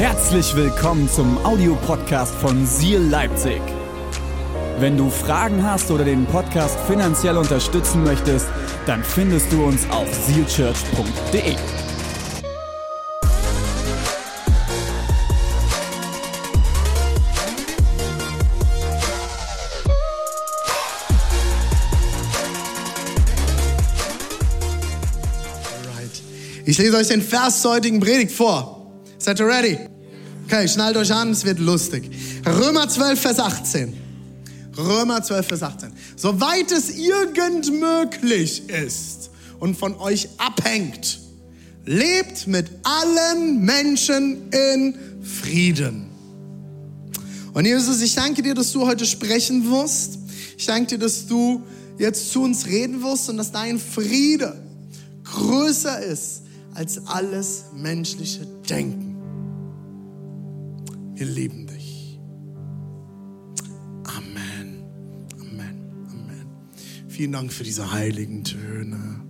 Herzlich willkommen zum Audiopodcast von Seal Leipzig. Wenn du Fragen hast oder den Podcast finanziell unterstützen möchtest, dann findest du uns auf sealchurch.de. Ich lese euch den Vers zur heutigen Predigt vor. Seid ihr ready? Okay, schnallt euch an, es wird lustig. Römer 12, Vers 18. Römer 12, Vers 18. Soweit es irgend möglich ist und von euch abhängt, lebt mit allen Menschen in Frieden. Und Jesus, ich danke dir, dass du heute sprechen wirst. Ich danke dir, dass du jetzt zu uns reden wirst und dass dein Friede größer ist als alles menschliche Denken. Wir lieben dich. Amen. Amen. Amen. Vielen Dank für diese heiligen Töne.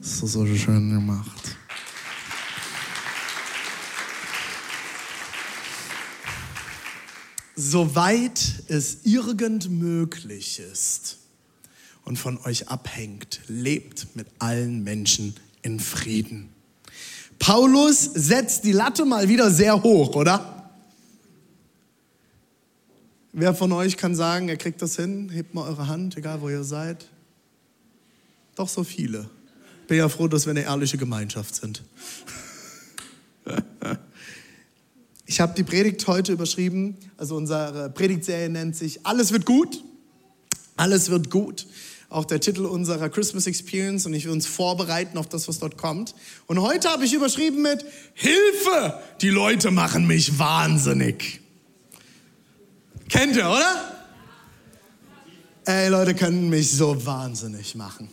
Das ist so schön gemacht. Soweit es irgend möglich ist und von euch abhängt, lebt mit allen Menschen in Frieden. Paulus setzt die Latte mal wieder sehr hoch, oder? Wer von euch kann sagen, er kriegt das hin? Hebt mal eure Hand, egal wo ihr seid. Doch so viele. Bin ja froh, dass wir eine ehrliche Gemeinschaft sind. Ich habe die Predigt heute überschrieben, also unsere Predigtserie nennt sich Alles wird gut. Alles wird gut. Auch der Titel unserer Christmas Experience und ich will uns vorbereiten auf das, was dort kommt. Und heute habe ich überschrieben mit Hilfe, die Leute machen mich wahnsinnig. Kennt ihr, oder? Ey, Leute können mich so wahnsinnig machen.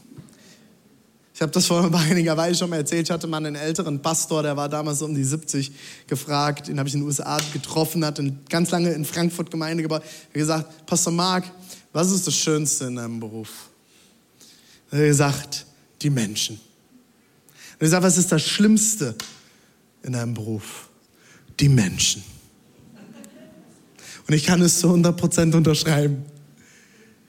Ich habe das vor einiger Weile schon mal erzählt. Ich hatte mal einen älteren Pastor, der war damals um die 70 gefragt. Den habe ich in den USA getroffen, hat ganz lange in Frankfurt Gemeinde gebaut. Er gesagt, Pastor Mark, was ist das Schönste in deinem Beruf? Er hat gesagt, die Menschen. Er hat gesagt, was ist das Schlimmste in deinem Beruf? Die Menschen. Und ich kann es zu 100% unterschreiben.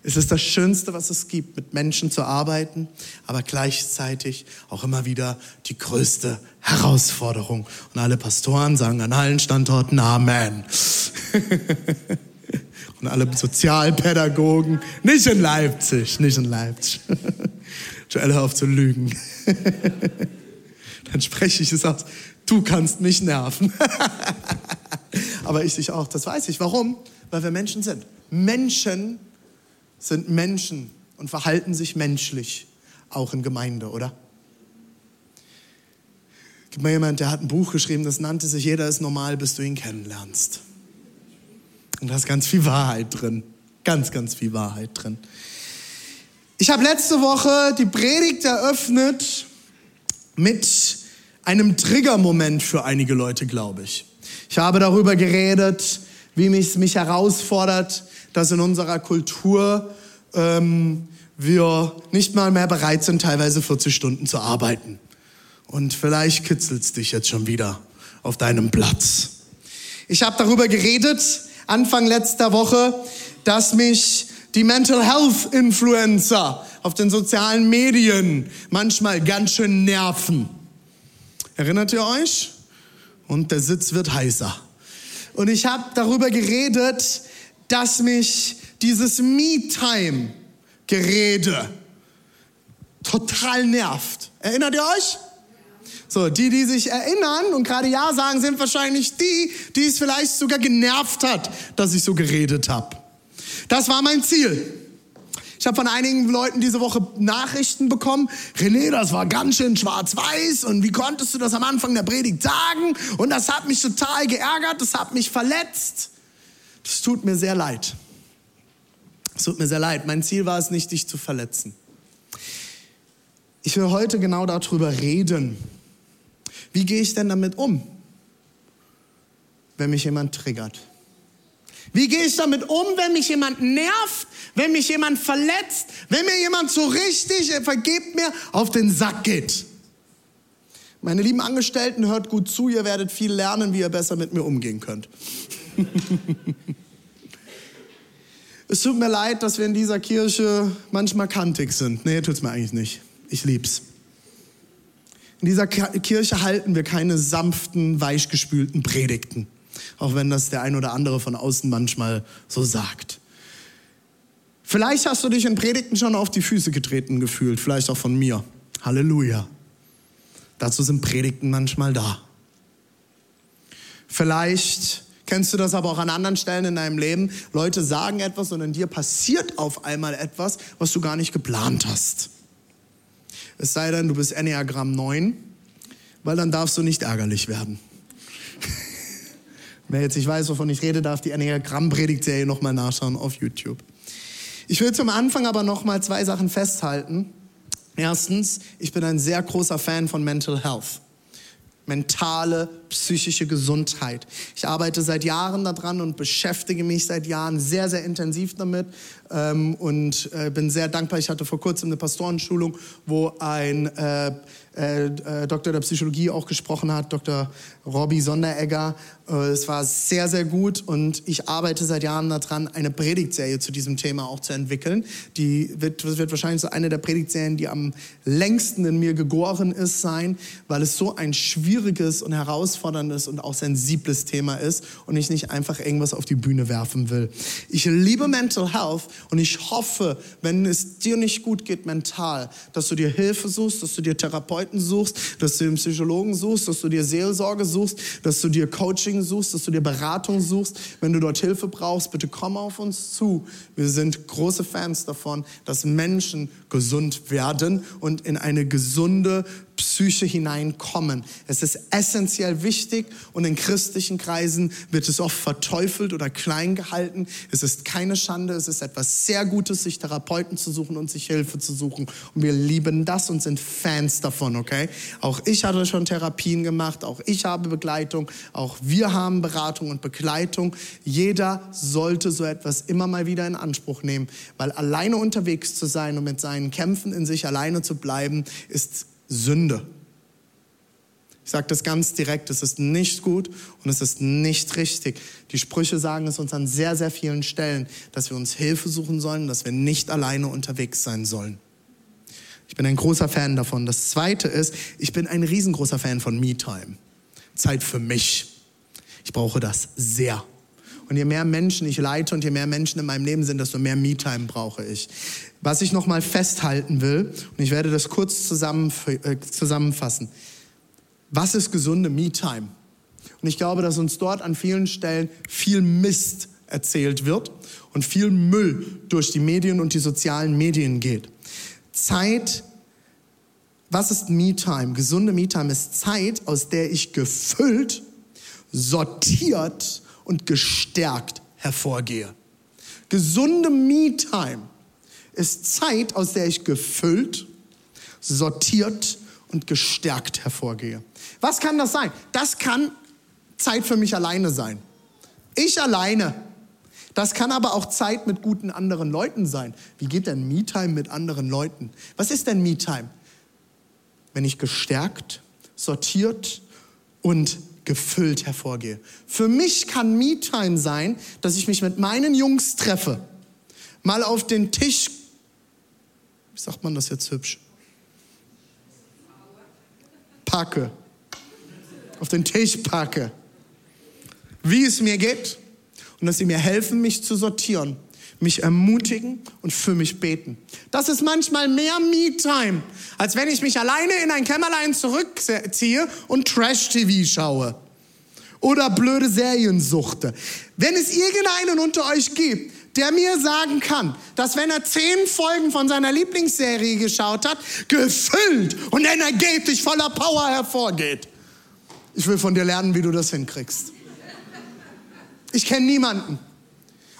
Es ist das Schönste, was es gibt, mit Menschen zu arbeiten, aber gleichzeitig auch immer wieder die größte Herausforderung. Und alle Pastoren sagen an allen Standorten Amen. Und alle Sozialpädagogen, nicht in Leipzig, nicht in Leipzig. Joel, hör auf zu lügen. Dann spreche ich es aus. Du kannst mich nerven. Aber ich dich auch, das weiß ich. Warum? Weil wir Menschen sind. Menschen sind Menschen und verhalten sich menschlich, auch in Gemeinde, oder? Gibt mal jemand, der hat ein Buch geschrieben, das nannte sich Jeder ist normal, bis du ihn kennenlernst. Und da ist ganz viel Wahrheit drin. Ganz, ganz viel Wahrheit drin. Ich habe letzte Woche die Predigt eröffnet mit einem Triggermoment für einige Leute, glaube ich. Ich habe darüber geredet, wie mich, mich herausfordert, dass in unserer Kultur ähm, wir nicht mal mehr bereit sind, teilweise 40 Stunden zu arbeiten. Und vielleicht kitzelt es dich jetzt schon wieder auf deinem Platz. Ich habe darüber geredet, Anfang letzter Woche, dass mich die Mental Health Influencer auf den sozialen Medien manchmal ganz schön nerven. Erinnert ihr euch? Und der Sitz wird heißer. Und ich habe darüber geredet, dass mich dieses Me-Time-Gerede total nervt. Erinnert ihr euch? So, die, die sich erinnern und gerade Ja sagen, sind wahrscheinlich die, die es vielleicht sogar genervt hat, dass ich so geredet habe. Das war mein Ziel. Ich habe von einigen Leuten diese Woche Nachrichten bekommen. René, das war ganz schön schwarz-weiß und wie konntest du das am Anfang der Predigt sagen? Und das hat mich total geärgert, das hat mich verletzt. Das tut mir sehr leid. Es tut mir sehr leid. Mein Ziel war es nicht, dich zu verletzen. Ich will heute genau darüber reden. Wie gehe ich denn damit um, wenn mich jemand triggert? Wie gehe ich damit um, wenn mich jemand nervt, wenn mich jemand verletzt, wenn mir jemand so richtig, er vergebt mir, auf den Sack geht? Meine lieben Angestellten, hört gut zu, ihr werdet viel lernen, wie ihr besser mit mir umgehen könnt. es tut mir leid, dass wir in dieser Kirche manchmal kantig sind. Nee, tut's mir eigentlich nicht. Ich lieb's. In dieser Kirche halten wir keine sanften, weichgespülten Predigten. Auch wenn das der ein oder andere von außen manchmal so sagt. Vielleicht hast du dich in Predigten schon auf die Füße getreten gefühlt, vielleicht auch von mir. Halleluja. Dazu sind Predigten manchmal da. Vielleicht kennst du das aber auch an anderen Stellen in deinem Leben. Leute sagen etwas und in dir passiert auf einmal etwas, was du gar nicht geplant hast. Es sei denn, du bist Enneagramm 9, weil dann darfst du nicht ärgerlich werden. Wer jetzt nicht weiß, wovon ich rede, darf die Enneagramm-Predigtserie nochmal nachschauen auf YouTube. Ich will zum Anfang aber nochmal zwei Sachen festhalten. Erstens, ich bin ein sehr großer Fan von Mental Health mentale, psychische Gesundheit. Ich arbeite seit Jahren daran und beschäftige mich seit Jahren sehr, sehr intensiv damit ähm, und äh, bin sehr dankbar. Ich hatte vor kurzem eine Pastorenschulung, wo ein äh, äh, äh Doktor der Psychologie auch gesprochen hat, Dr. Robbie Sonderegger. Äh, es war sehr, sehr gut und ich arbeite seit Jahren daran, eine Predigtserie zu diesem Thema auch zu entwickeln. Die wird, wird wahrscheinlich so eine der Predigtserien, die am längsten in mir gegoren ist, sein, weil es so ein schwieriges und herausforderndes und auch sensibles Thema ist und ich nicht einfach irgendwas auf die Bühne werfen will. Ich liebe Mental Health und ich hoffe, wenn es dir nicht gut geht mental, dass du dir Hilfe suchst, dass du dir Therapeuten suchst, dass du einen Psychologen suchst, dass du dir Seelsorge suchst, dass du dir Coaching suchst, dass du dir Beratung suchst. Wenn du dort Hilfe brauchst, bitte komm auf uns zu. Wir sind große Fans davon, dass Menschen gesund werden und in eine gesunde Psyche hineinkommen. Es ist essentiell wichtig und in christlichen Kreisen wird es oft verteufelt oder klein gehalten. Es ist keine Schande, es ist etwas sehr Gutes, sich Therapeuten zu suchen und sich Hilfe zu suchen. Und wir lieben das und sind Fans davon, okay? Auch ich hatte schon Therapien gemacht, auch ich habe Begleitung, auch wir haben Beratung und Begleitung. Jeder sollte so etwas immer mal wieder in Anspruch nehmen, weil alleine unterwegs zu sein und mit seinen Kämpfen in sich alleine zu bleiben, ist Sünde. Ich sage das ganz direkt, es ist nicht gut und es ist nicht richtig. Die Sprüche sagen es uns an sehr, sehr vielen Stellen, dass wir uns Hilfe suchen sollen, dass wir nicht alleine unterwegs sein sollen. Ich bin ein großer Fan davon. Das Zweite ist, ich bin ein riesengroßer Fan von Me-Time. Zeit für mich. Ich brauche das sehr. Und je mehr Menschen ich leite und je mehr Menschen in meinem Leben sind, desto mehr Me-Time brauche ich. Was ich nochmal festhalten will, und ich werde das kurz äh, zusammenfassen. Was ist gesunde Me-Time? Und ich glaube, dass uns dort an vielen Stellen viel Mist erzählt wird und viel Müll durch die Medien und die sozialen Medien geht. Zeit, was ist Me-Time? Gesunde Me-Time ist Zeit, aus der ich gefüllt, sortiert und gestärkt hervorgehe. Gesunde Me-Time ist Zeit, aus der ich gefüllt, sortiert und gestärkt hervorgehe. Was kann das sein? Das kann Zeit für mich alleine sein. Ich alleine. Das kann aber auch Zeit mit guten anderen Leuten sein. Wie geht denn Me-Time mit anderen Leuten? Was ist denn Me-Time? Wenn ich gestärkt, sortiert und gefüllt hervorgehe. Für mich kann Me-Time sein, dass ich mich mit meinen Jungs treffe, mal auf den Tisch, wie sagt man das jetzt hübsch? Packe. Auf den Tisch packe. Wie es mir geht und dass sie mir helfen, mich zu sortieren mich ermutigen und für mich beten. Das ist manchmal mehr Me-Time, als wenn ich mich alleine in ein Kämmerlein zurückziehe und Trash-TV schaue oder blöde Serien suchte. Wenn es irgendeinen unter euch gibt, der mir sagen kann, dass wenn er zehn Folgen von seiner Lieblingsserie geschaut hat, gefüllt und energetisch voller Power hervorgeht. Ich will von dir lernen, wie du das hinkriegst. Ich kenne niemanden.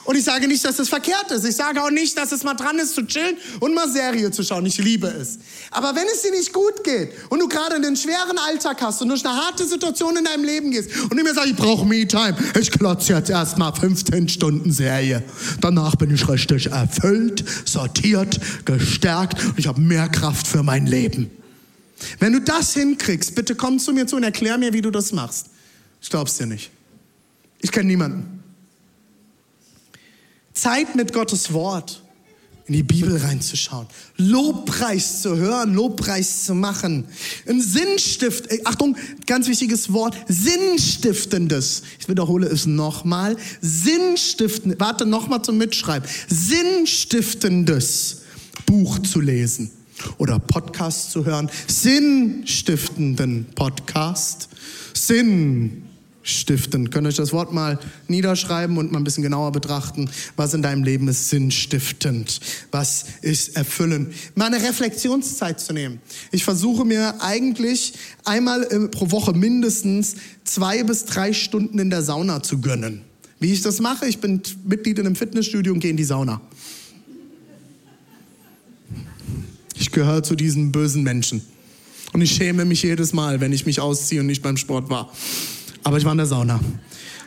Und ich sage nicht, dass das verkehrt ist. Ich sage auch nicht, dass es mal dran ist zu chillen und mal Serie zu schauen. Ich liebe es. Aber wenn es dir nicht gut geht und du gerade einen schweren Alltag hast und durch eine harte Situation in deinem Leben gehst und du mir sagst, ich brauche Me-Time, ich klotze jetzt erstmal 15 Stunden Serie. Danach bin ich richtig erfüllt, sortiert, gestärkt und ich habe mehr Kraft für mein Leben. Wenn du das hinkriegst, bitte komm zu mir zu und erklär mir, wie du das machst. Ich glaub's dir nicht. Ich kenne niemanden. Zeit mit Gottes Wort in die Bibel reinzuschauen, Lobpreis zu hören, Lobpreis zu machen, ein Sinnstift, Achtung, ganz wichtiges Wort, Sinnstiftendes. Ich wiederhole es nochmal, Sinnstiftendes, warte nochmal zum Mitschreiben, Sinnstiftendes Buch zu lesen oder Podcast zu hören, sinnstiftenden Podcast, Sinn stiften. Könnt euch das Wort mal niederschreiben und mal ein bisschen genauer betrachten, was in deinem Leben ist sinnstiftend, was ist erfüllend. Mal eine Reflexionszeit zu nehmen. Ich versuche mir eigentlich einmal pro Woche mindestens zwei bis drei Stunden in der Sauna zu gönnen. Wie ich das mache, ich bin Mitglied in einem Fitnessstudio und gehe in die Sauna. Ich gehöre zu diesen bösen Menschen. Und ich schäme mich jedes Mal, wenn ich mich ausziehe und nicht beim Sport war. Aber ich war in der Sauna.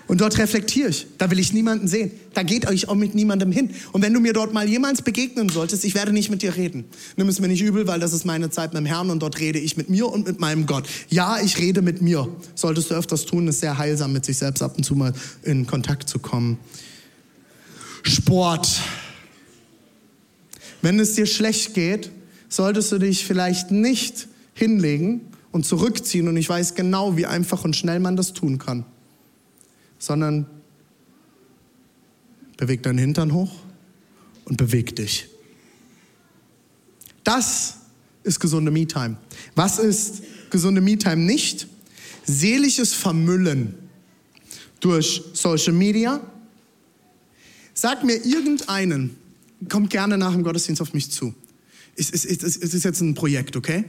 Und dort reflektiere ich. Da will ich niemanden sehen. Da geht euch auch mit niemandem hin. Und wenn du mir dort mal jemals begegnen solltest, ich werde nicht mit dir reden. Nimm es mir nicht übel, weil das ist meine Zeit mit dem Herrn und dort rede ich mit mir und mit meinem Gott. Ja, ich rede mit mir. Solltest du öfters tun, ist sehr heilsam, mit sich selbst ab und zu mal in Kontakt zu kommen. Sport. Wenn es dir schlecht geht, solltest du dich vielleicht nicht hinlegen und zurückziehen und ich weiß genau, wie einfach und schnell man das tun kann, sondern beweg deinen Hintern hoch und beweg dich. Das ist gesunde Me-Time. Was ist gesunde Me-Time nicht? Seelisches Vermüllen durch Social Media. Sag mir irgendeinen, kommt gerne nach dem Gottesdienst auf mich zu. Es ist, es ist jetzt ein Projekt, okay?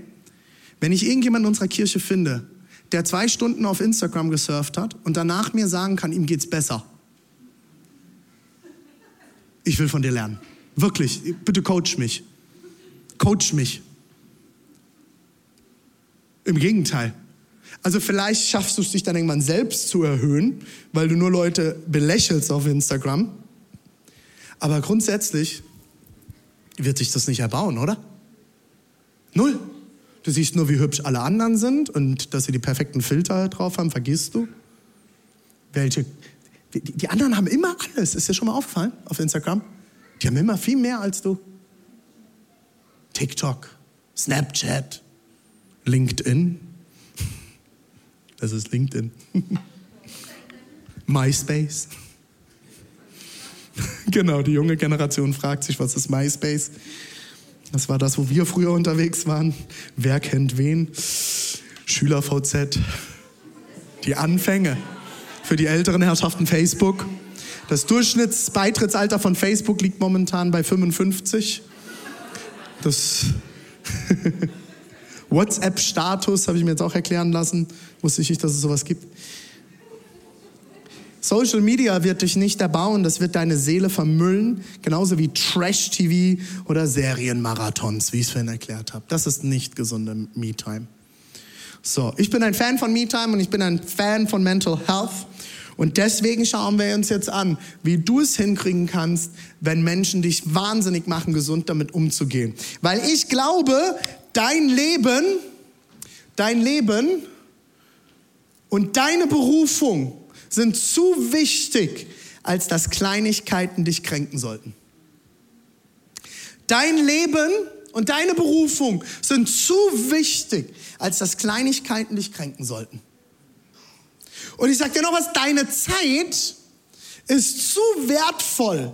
Wenn ich irgendjemanden in unserer Kirche finde, der zwei Stunden auf Instagram gesurft hat und danach mir sagen kann, ihm geht's besser. Ich will von dir lernen. Wirklich, bitte coach mich. Coach mich. Im Gegenteil. Also vielleicht schaffst du es dich dann irgendwann selbst zu erhöhen, weil du nur Leute belächelst auf Instagram. Aber grundsätzlich wird sich das nicht erbauen, oder? Null. Du siehst nur, wie hübsch alle anderen sind und dass sie die perfekten Filter drauf haben, vergisst du. Welche? Die, die anderen haben immer alles. Ist dir schon mal aufgefallen auf Instagram? Die haben immer viel mehr als du. TikTok, Snapchat, LinkedIn. Das ist LinkedIn. MySpace. genau, die junge Generation fragt sich, was ist MySpace? Das war das, wo wir früher unterwegs waren. Wer kennt wen? Schüler VZ. Die Anfänge. Für die älteren Herrschaften Facebook. Das Durchschnittsbeitrittsalter von Facebook liegt momentan bei 55. Das WhatsApp-Status habe ich mir jetzt auch erklären lassen. Wusste ich nicht, dass es sowas gibt. Social Media wird dich nicht erbauen, das wird deine Seele vermüllen, genauso wie Trash-TV oder Serienmarathons, wie ich es vorhin erklärt habe. Das ist nicht gesunde Me-Time. So, ich bin ein Fan von Me-Time und ich bin ein Fan von Mental Health. Und deswegen schauen wir uns jetzt an, wie du es hinkriegen kannst, wenn Menschen dich wahnsinnig machen, gesund damit umzugehen. Weil ich glaube, dein Leben, dein Leben und deine Berufung sind zu wichtig, als dass Kleinigkeiten dich kränken sollten. Dein Leben und deine Berufung sind zu wichtig, als dass Kleinigkeiten dich kränken sollten. Und ich sage dir noch was, deine Zeit ist zu wertvoll,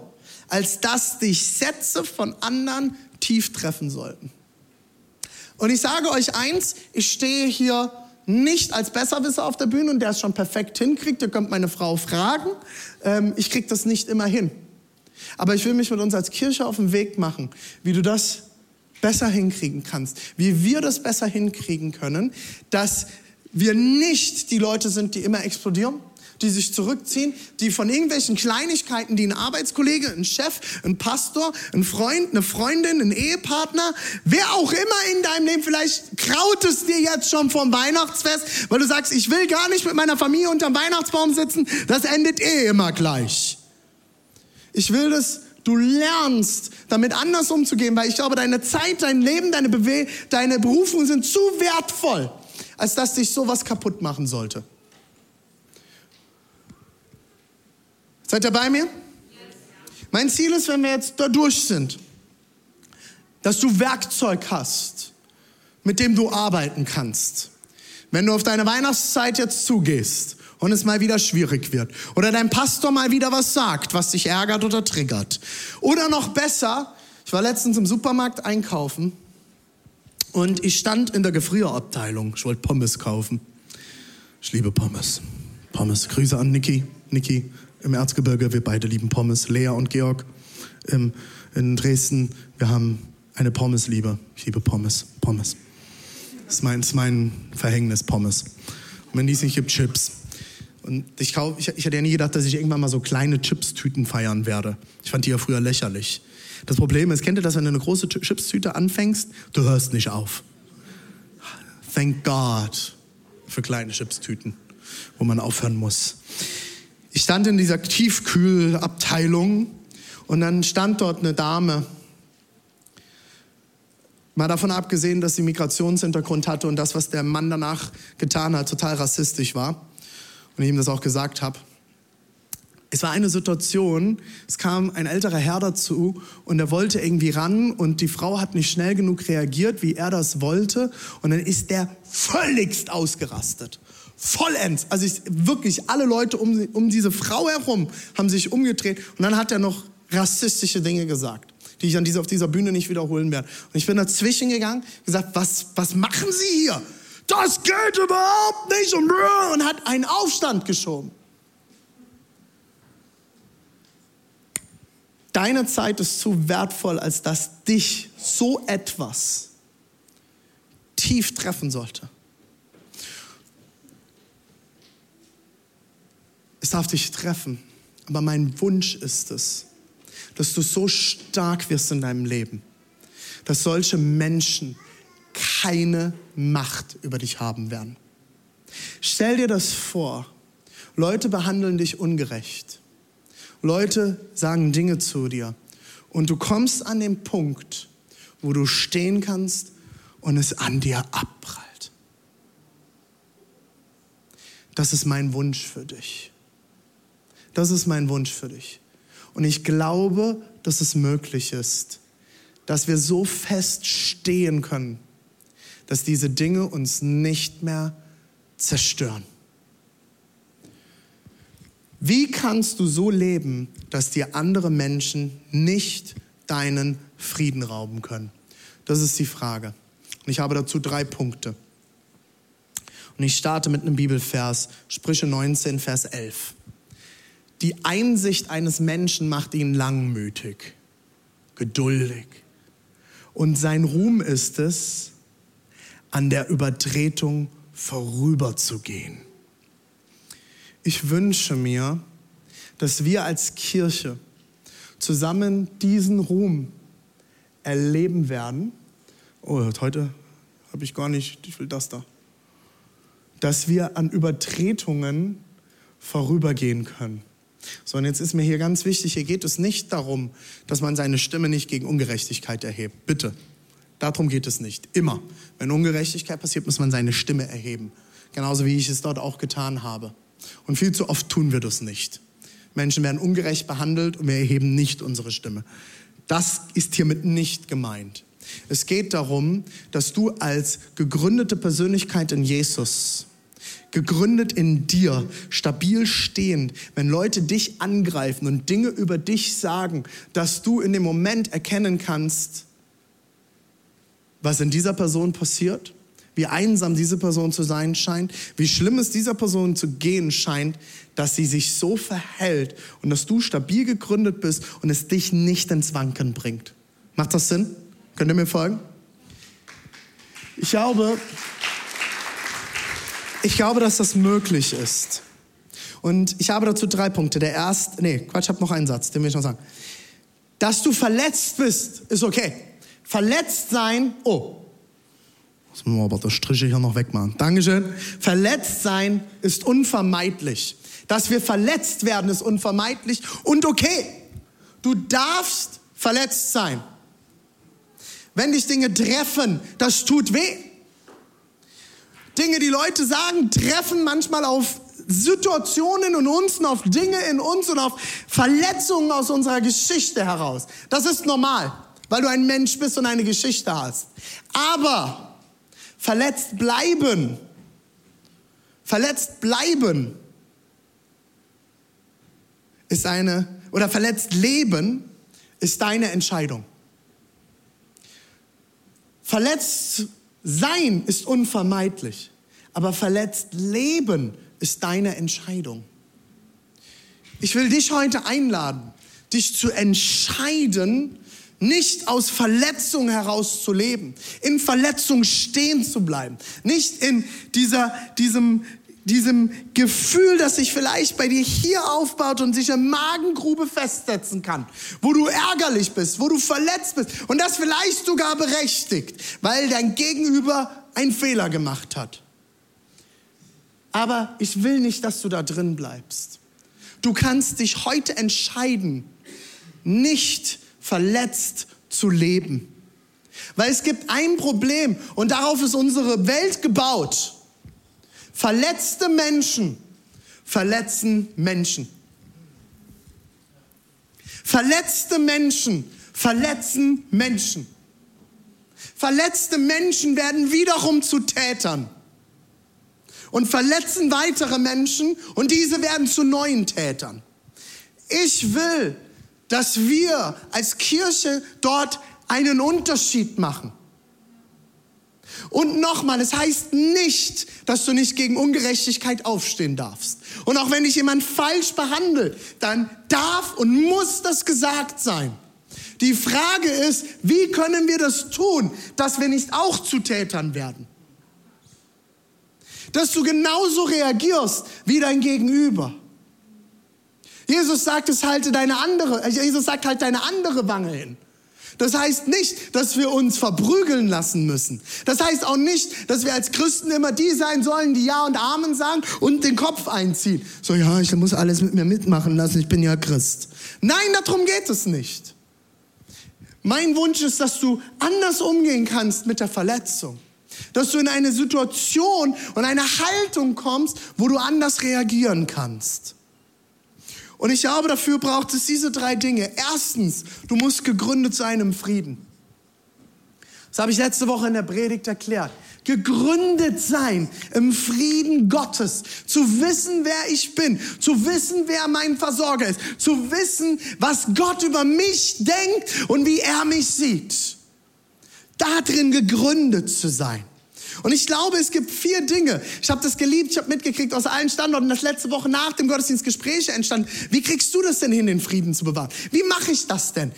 als dass dich Sätze von anderen tief treffen sollten. Und ich sage euch eins, ich stehe hier nicht als Besserwisser auf der Bühne und der es schon perfekt hinkriegt. Ihr könnt meine Frau fragen. Ähm, ich kriege das nicht immer hin. Aber ich will mich mit uns als Kirche auf den Weg machen, wie du das besser hinkriegen kannst, wie wir das besser hinkriegen können, dass wir nicht die Leute sind, die immer explodieren, die sich zurückziehen, die von irgendwelchen Kleinigkeiten, die ein Arbeitskollege, ein Chef, ein Pastor, ein Freund, eine Freundin, ein Ehepartner, wer auch immer in deinem Leben, vielleicht kraut es dir jetzt schon vom Weihnachtsfest, weil du sagst, ich will gar nicht mit meiner Familie unterm Weihnachtsbaum sitzen, das endet eh immer gleich. Ich will das Du lernst, damit anders umzugehen, weil ich glaube, deine Zeit, dein Leben, deine, deine Berufung sind zu wertvoll, als dass dich sowas kaputt machen sollte. Seid ihr bei mir? Mein Ziel ist, wenn wir jetzt da durch sind, dass du Werkzeug hast, mit dem du arbeiten kannst. Wenn du auf deine Weihnachtszeit jetzt zugehst und es mal wieder schwierig wird oder dein Pastor mal wieder was sagt, was dich ärgert oder triggert. Oder noch besser, ich war letztens im Supermarkt einkaufen und ich stand in der Gefrierabteilung. Ich wollte Pommes kaufen. Ich liebe Pommes. Pommes. Grüße an Niki. Niki im Erzgebirge. Wir beide lieben Pommes. Lea und Georg im, in Dresden. Wir haben eine Pommesliebe. Ich liebe Pommes. Pommes. Das ist mein, das ist mein Verhängnis, Pommes. Und wenn es nicht gibt, Chips. Und ich, kauf, ich, ich hatte ja nie gedacht, dass ich irgendwann mal so kleine Chips-Tüten feiern werde. Ich fand die ja früher lächerlich. Das Problem ist, kennt ihr das, wenn du eine große Chips-Tüte anfängst? Du hörst nicht auf. Thank God für kleine Chips-Tüten, wo man aufhören muss. Ich stand in dieser Tiefkühlabteilung und dann stand dort eine Dame Mal davon abgesehen, dass sie Migrationshintergrund hatte und das, was der Mann danach getan hat, total rassistisch war. Und ich ihm das auch gesagt habe. Es war eine Situation, es kam ein älterer Herr dazu und er wollte irgendwie ran und die Frau hat nicht schnell genug reagiert, wie er das wollte. Und dann ist der völligst ausgerastet. Vollends. Also ich, wirklich, alle Leute um, um diese Frau herum haben sich umgedreht und dann hat er noch rassistische Dinge gesagt die ich an dieser, auf dieser Bühne nicht wiederholen werde. Und ich bin dazwischen gegangen, gesagt, was, was machen Sie hier? Das geht überhaupt nicht und, und hat einen Aufstand geschoben. Deine Zeit ist zu wertvoll, als dass dich so etwas tief treffen sollte. Es darf dich treffen, aber mein Wunsch ist es, dass du so stark wirst in deinem Leben, dass solche Menschen keine Macht über dich haben werden. Stell dir das vor. Leute behandeln dich ungerecht. Leute sagen Dinge zu dir. Und du kommst an den Punkt, wo du stehen kannst und es an dir abprallt. Das ist mein Wunsch für dich. Das ist mein Wunsch für dich. Und ich glaube, dass es möglich ist, dass wir so fest stehen können, dass diese Dinge uns nicht mehr zerstören. Wie kannst du so leben, dass dir andere Menschen nicht deinen Frieden rauben können? Das ist die Frage. Und ich habe dazu drei Punkte. Und ich starte mit einem Bibelvers, Sprüche 19, Vers 11. Die Einsicht eines Menschen macht ihn langmütig, geduldig. Und sein Ruhm ist es, an der Übertretung vorüberzugehen. Ich wünsche mir, dass wir als Kirche zusammen diesen Ruhm erleben werden. Oh, heute habe ich gar nicht, ich will das da. Dass wir an Übertretungen vorübergehen können. So, und jetzt ist mir hier ganz wichtig, hier geht es nicht darum, dass man seine Stimme nicht gegen Ungerechtigkeit erhebt. Bitte. Darum geht es nicht. Immer. Wenn Ungerechtigkeit passiert, muss man seine Stimme erheben. Genauso wie ich es dort auch getan habe. Und viel zu oft tun wir das nicht. Menschen werden ungerecht behandelt und wir erheben nicht unsere Stimme. Das ist hiermit nicht gemeint. Es geht darum, dass du als gegründete Persönlichkeit in Jesus gegründet in dir, stabil stehend, wenn Leute dich angreifen und Dinge über dich sagen, dass du in dem Moment erkennen kannst, was in dieser Person passiert, wie einsam diese Person zu sein scheint, wie schlimm es dieser Person zu gehen scheint, dass sie sich so verhält und dass du stabil gegründet bist und es dich nicht ins Wanken bringt. Macht das Sinn? Könnt ihr mir folgen? Ich glaube, ich glaube, dass das möglich ist. Und ich habe dazu drei Punkte. Der erste, nee, Quatsch, ich habe noch einen Satz, den will ich noch sagen. Dass du verletzt bist, ist okay. Verletzt sein, oh. Muss man aber das Striche hier noch wegmachen. Dankeschön. Verletzt sein ist unvermeidlich. Dass wir verletzt werden, ist unvermeidlich und okay. du darfst verletzt sein. Wenn dich Dinge treffen, das tut weh. Dinge, die Leute sagen, treffen manchmal auf Situationen in uns und auf Dinge in uns und auf Verletzungen aus unserer Geschichte heraus. Das ist normal, weil du ein Mensch bist und eine Geschichte hast. Aber verletzt bleiben, verletzt bleiben ist eine, oder verletzt leben ist deine Entscheidung. Verletzt sein ist unvermeidlich, aber verletzt leben ist deine Entscheidung. Ich will dich heute einladen, dich zu entscheiden, nicht aus Verletzung heraus zu leben, in Verletzung stehen zu bleiben, nicht in dieser, diesem, diesem Gefühl, das sich vielleicht bei dir hier aufbaut und sich in Magengrube festsetzen kann, wo du ärgerlich bist, wo du verletzt bist und das vielleicht sogar berechtigt, weil dein Gegenüber einen Fehler gemacht hat. Aber ich will nicht, dass du da drin bleibst. Du kannst dich heute entscheiden, nicht verletzt zu leben. Weil es gibt ein Problem und darauf ist unsere Welt gebaut. Verletzte Menschen verletzen Menschen. Verletzte Menschen verletzen Menschen. Verletzte Menschen werden wiederum zu Tätern und verletzen weitere Menschen und diese werden zu neuen Tätern. Ich will, dass wir als Kirche dort einen Unterschied machen. Und nochmal, es heißt nicht, dass du nicht gegen Ungerechtigkeit aufstehen darfst. Und auch wenn dich jemand falsch behandelt, dann darf und muss das gesagt sein. Die Frage ist, wie können wir das tun, dass wir nicht auch zu Tätern werden? Dass du genauso reagierst wie dein Gegenüber. Jesus sagt, es halte deine andere, Jesus sagt, halt deine andere Wange hin. Das heißt nicht, dass wir uns verprügeln lassen müssen. Das heißt auch nicht, dass wir als Christen immer die sein sollen, die Ja und Amen sagen und den Kopf einziehen. So, ja, ich muss alles mit mir mitmachen lassen, ich bin ja Christ. Nein, darum geht es nicht. Mein Wunsch ist, dass du anders umgehen kannst mit der Verletzung. Dass du in eine Situation und eine Haltung kommst, wo du anders reagieren kannst. Und ich glaube, dafür braucht es diese drei Dinge. Erstens, du musst gegründet sein im Frieden. Das habe ich letzte Woche in der Predigt erklärt. Gegründet sein im Frieden Gottes. Zu wissen, wer ich bin. Zu wissen, wer mein Versorger ist. Zu wissen, was Gott über mich denkt und wie er mich sieht. Darin gegründet zu sein. Und ich glaube, es gibt vier Dinge. Ich habe das geliebt, ich habe mitgekriegt aus allen Standorten, dass letzte Woche nach dem Gottesdienst Gespräche entstanden. Wie kriegst du das denn hin, den Frieden zu bewahren? Wie mache ich das denn?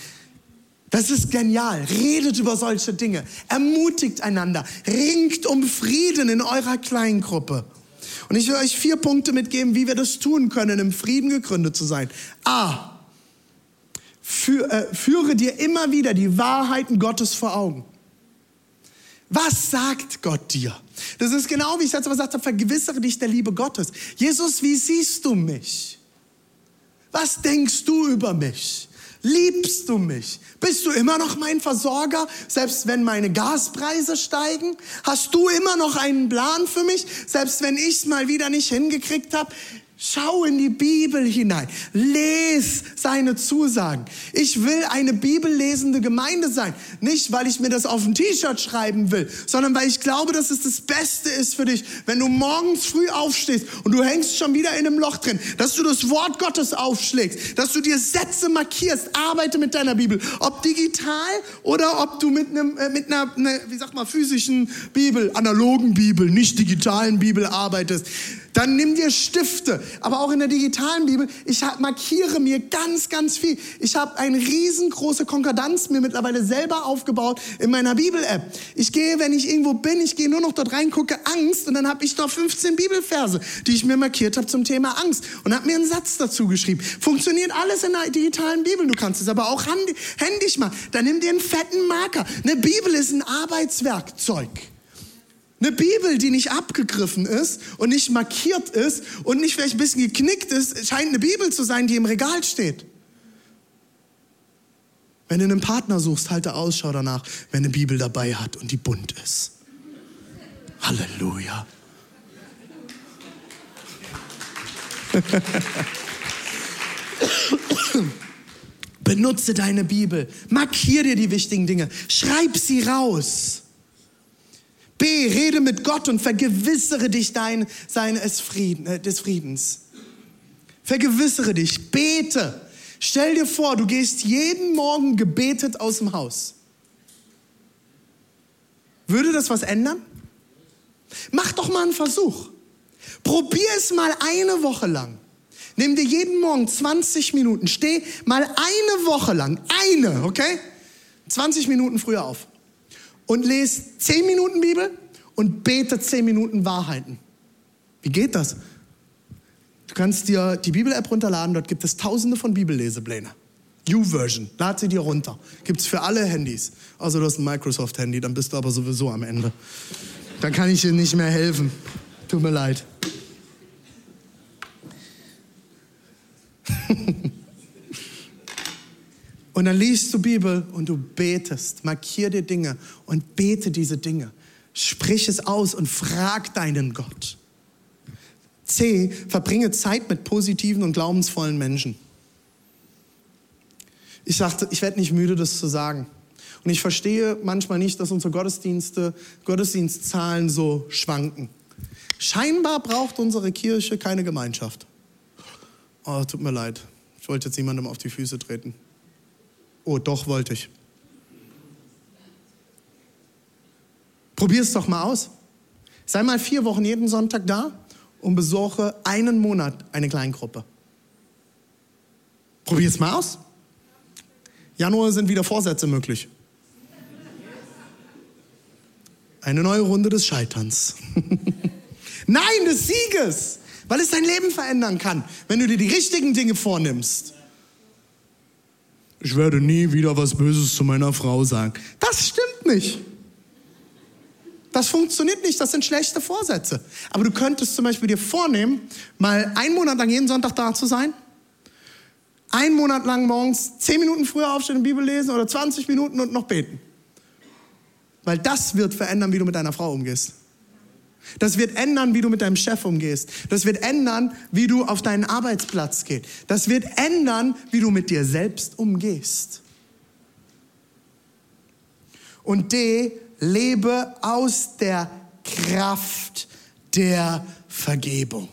Das ist genial. Redet über solche Dinge. Ermutigt einander. Ringt um Frieden in eurer Kleingruppe. Und ich will euch vier Punkte mitgeben, wie wir das tun können, im Frieden gegründet zu sein. A. Äh, führe dir immer wieder die Wahrheiten Gottes vor Augen. Was sagt Gott dir? Das ist genau wie ich Mal gesagt habe, vergewissere dich der Liebe Gottes. Jesus, wie siehst du mich? Was denkst du über mich? Liebst du mich? Bist du immer noch mein Versorger, selbst wenn meine Gaspreise steigen? Hast du immer noch einen Plan für mich, selbst wenn ich es mal wieder nicht hingekriegt habe? Schau in die Bibel hinein. Les seine Zusagen. Ich will eine bibellesende Gemeinde sein. Nicht, weil ich mir das auf ein T-Shirt schreiben will, sondern weil ich glaube, dass es das Beste ist für dich, wenn du morgens früh aufstehst und du hängst schon wieder in einem Loch drin, dass du das Wort Gottes aufschlägst, dass du dir Sätze markierst, arbeite mit deiner Bibel. Ob digital oder ob du mit, einem, äh, mit einer, eine, wie sag mal, physischen Bibel, analogen Bibel, nicht digitalen Bibel arbeitest. Dann nimm dir Stifte, aber auch in der digitalen Bibel. Ich markiere mir ganz, ganz viel. Ich habe eine riesengroße Konkordanz mir mittlerweile selber aufgebaut in meiner Bibel-App. Ich gehe, wenn ich irgendwo bin, ich gehe nur noch dort rein, gucke Angst und dann habe ich da 15 Bibelverse, die ich mir markiert habe zum Thema Angst und habe mir einen Satz dazu geschrieben. Funktioniert alles in der digitalen Bibel. Du kannst es aber auch händisch machen. Dann nimm dir einen fetten Marker. Eine Bibel ist ein Arbeitswerkzeug. Eine Bibel, die nicht abgegriffen ist und nicht markiert ist und nicht vielleicht ein bisschen geknickt ist, scheint eine Bibel zu sein, die im Regal steht. Wenn du einen Partner suchst, halte Ausschau danach, wenn eine Bibel dabei hat und die bunt ist. Halleluja. Benutze deine Bibel. Markier dir die wichtigen Dinge. Schreib sie raus. B. Rede mit Gott und vergewissere dich dein, seines Frieden, äh, des Friedens. Vergewissere dich. Bete. Stell dir vor, du gehst jeden Morgen gebetet aus dem Haus. Würde das was ändern? Mach doch mal einen Versuch. Probier es mal eine Woche lang. Nimm dir jeden Morgen 20 Minuten, steh mal eine Woche lang, eine, okay? 20 Minuten früher auf und lese 10 Minuten Bibel und bete 10 Minuten Wahrheiten. Wie geht das? Du kannst dir die Bibel-App runterladen, dort gibt es tausende von Bibellesepläne. U-Version, lad sie dir runter. Gibt es für alle Handys. Also du hast ein Microsoft-Handy, dann bist du aber sowieso am Ende. Dann kann ich dir nicht mehr helfen. Tut mir leid. und dann liest du Bibel und du betest. Markier dir Dinge und bete diese Dinge. Sprich es aus und frag deinen Gott. C. Verbringe Zeit mit positiven und glaubensvollen Menschen. Ich sagte, ich werde nicht müde, das zu sagen. Und ich verstehe manchmal nicht, dass unsere Gottesdienste, Gottesdienstzahlen so schwanken. Scheinbar braucht unsere Kirche keine Gemeinschaft. Oh, tut mir leid. Ich wollte jetzt niemandem auf die Füße treten. Oh, doch wollte ich. Probier es doch mal aus. Sei mal vier Wochen jeden Sonntag da und besuche einen Monat eine Kleingruppe. Probier es mal aus. Januar sind wieder Vorsätze möglich. Eine neue Runde des Scheiterns. Nein, des Sieges, weil es dein Leben verändern kann, wenn du dir die richtigen Dinge vornimmst. Ich werde nie wieder was Böses zu meiner Frau sagen. Das stimmt nicht. Das funktioniert nicht, das sind schlechte Vorsätze. Aber du könntest zum Beispiel dir vornehmen, mal einen Monat lang jeden Sonntag da zu sein, einen Monat lang morgens zehn Minuten früher aufstehen und Bibel lesen oder 20 Minuten und noch beten. Weil das wird verändern, wie du mit deiner Frau umgehst. Das wird ändern, wie du mit deinem Chef umgehst. Das wird ändern, wie du auf deinen Arbeitsplatz gehst. Das wird ändern, wie du mit dir selbst umgehst. Und D, lebe aus der Kraft der Vergebung.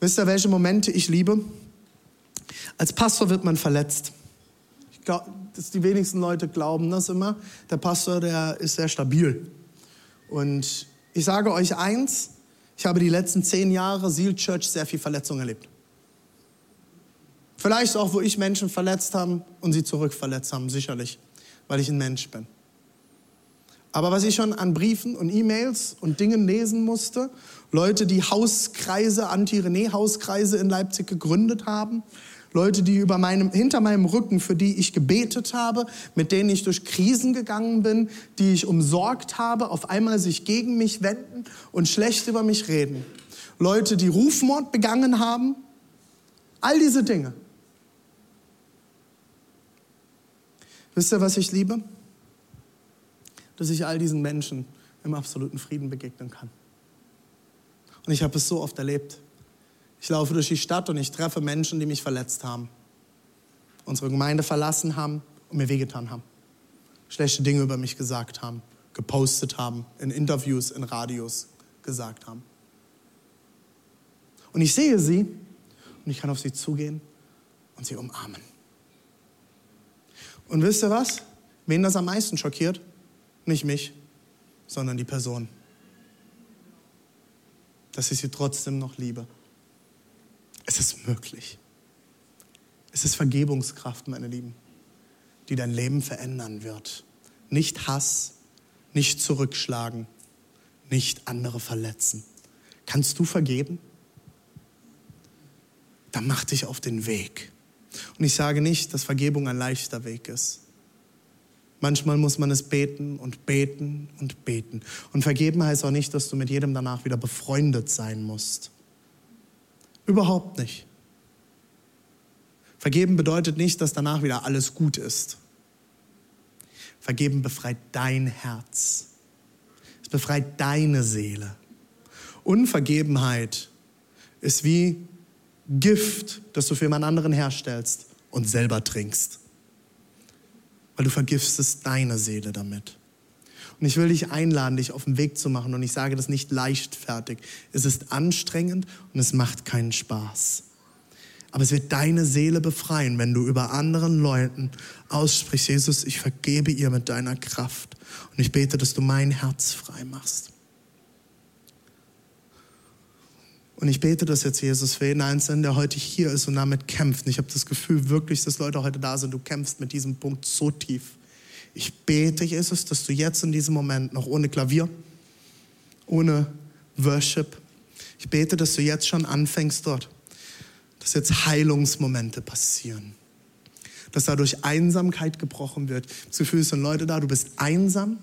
Wisst ihr, welche Momente ich liebe? Als Pastor wird man verletzt. Ich glaube, dass die wenigsten Leute glauben das immer. Der Pastor, der ist sehr stabil. Und ich sage euch eins, ich habe die letzten zehn Jahre Seal Church sehr viel Verletzung erlebt. Vielleicht auch, wo ich Menschen verletzt habe und sie zurückverletzt haben, sicherlich, weil ich ein Mensch bin. Aber was ich schon an Briefen und E-Mails und Dingen lesen musste, Leute, die Hauskreise, Anti-René-Hauskreise in Leipzig gegründet haben, Leute, die über meinem, hinter meinem Rücken, für die ich gebetet habe, mit denen ich durch Krisen gegangen bin, die ich umsorgt habe, auf einmal sich gegen mich wenden und schlecht über mich reden. Leute, die Rufmord begangen haben. All diese Dinge. Wisst ihr, was ich liebe? Dass ich all diesen Menschen im absoluten Frieden begegnen kann. Und ich habe es so oft erlebt. Ich laufe durch die Stadt und ich treffe Menschen, die mich verletzt haben, unsere Gemeinde verlassen haben und mir wehgetan haben, schlechte Dinge über mich gesagt haben, gepostet haben, in Interviews, in Radios gesagt haben. Und ich sehe sie und ich kann auf sie zugehen und sie umarmen. Und wisst ihr was? Wen das am meisten schockiert? Nicht mich, sondern die Person. Dass ich sie trotzdem noch liebe. Es ist möglich. Es ist Vergebungskraft, meine Lieben, die dein Leben verändern wird. Nicht Hass, nicht zurückschlagen, nicht andere verletzen. Kannst du vergeben? Dann mach dich auf den Weg. Und ich sage nicht, dass Vergebung ein leichter Weg ist. Manchmal muss man es beten und beten und beten. Und vergeben heißt auch nicht, dass du mit jedem danach wieder befreundet sein musst. Überhaupt nicht. Vergeben bedeutet nicht, dass danach wieder alles gut ist. Vergeben befreit dein Herz. Es befreit deine Seele. Unvergebenheit ist wie Gift, das du für jemand anderen herstellst und selber trinkst. Weil du vergiftest deine Seele damit. Und ich will dich einladen, dich auf den Weg zu machen. Und ich sage das nicht leichtfertig. Es ist anstrengend und es macht keinen Spaß. Aber es wird deine Seele befreien, wenn du über anderen Leuten aussprichst, Jesus, ich vergebe ihr mit deiner Kraft. Und ich bete, dass du mein Herz frei machst. Und ich bete das jetzt, Jesus, für jeden Einzelnen, der heute hier ist und damit kämpft. Und ich habe das Gefühl wirklich, dass Leute heute da sind, du kämpfst mit diesem Punkt so tief. Ich bete, Jesus, dass du jetzt in diesem Moment noch ohne Klavier, ohne Worship, ich bete, dass du jetzt schon anfängst dort, dass jetzt Heilungsmomente passieren. Dass dadurch Einsamkeit gebrochen wird. Das Gefühl sind Leute da, du bist einsam.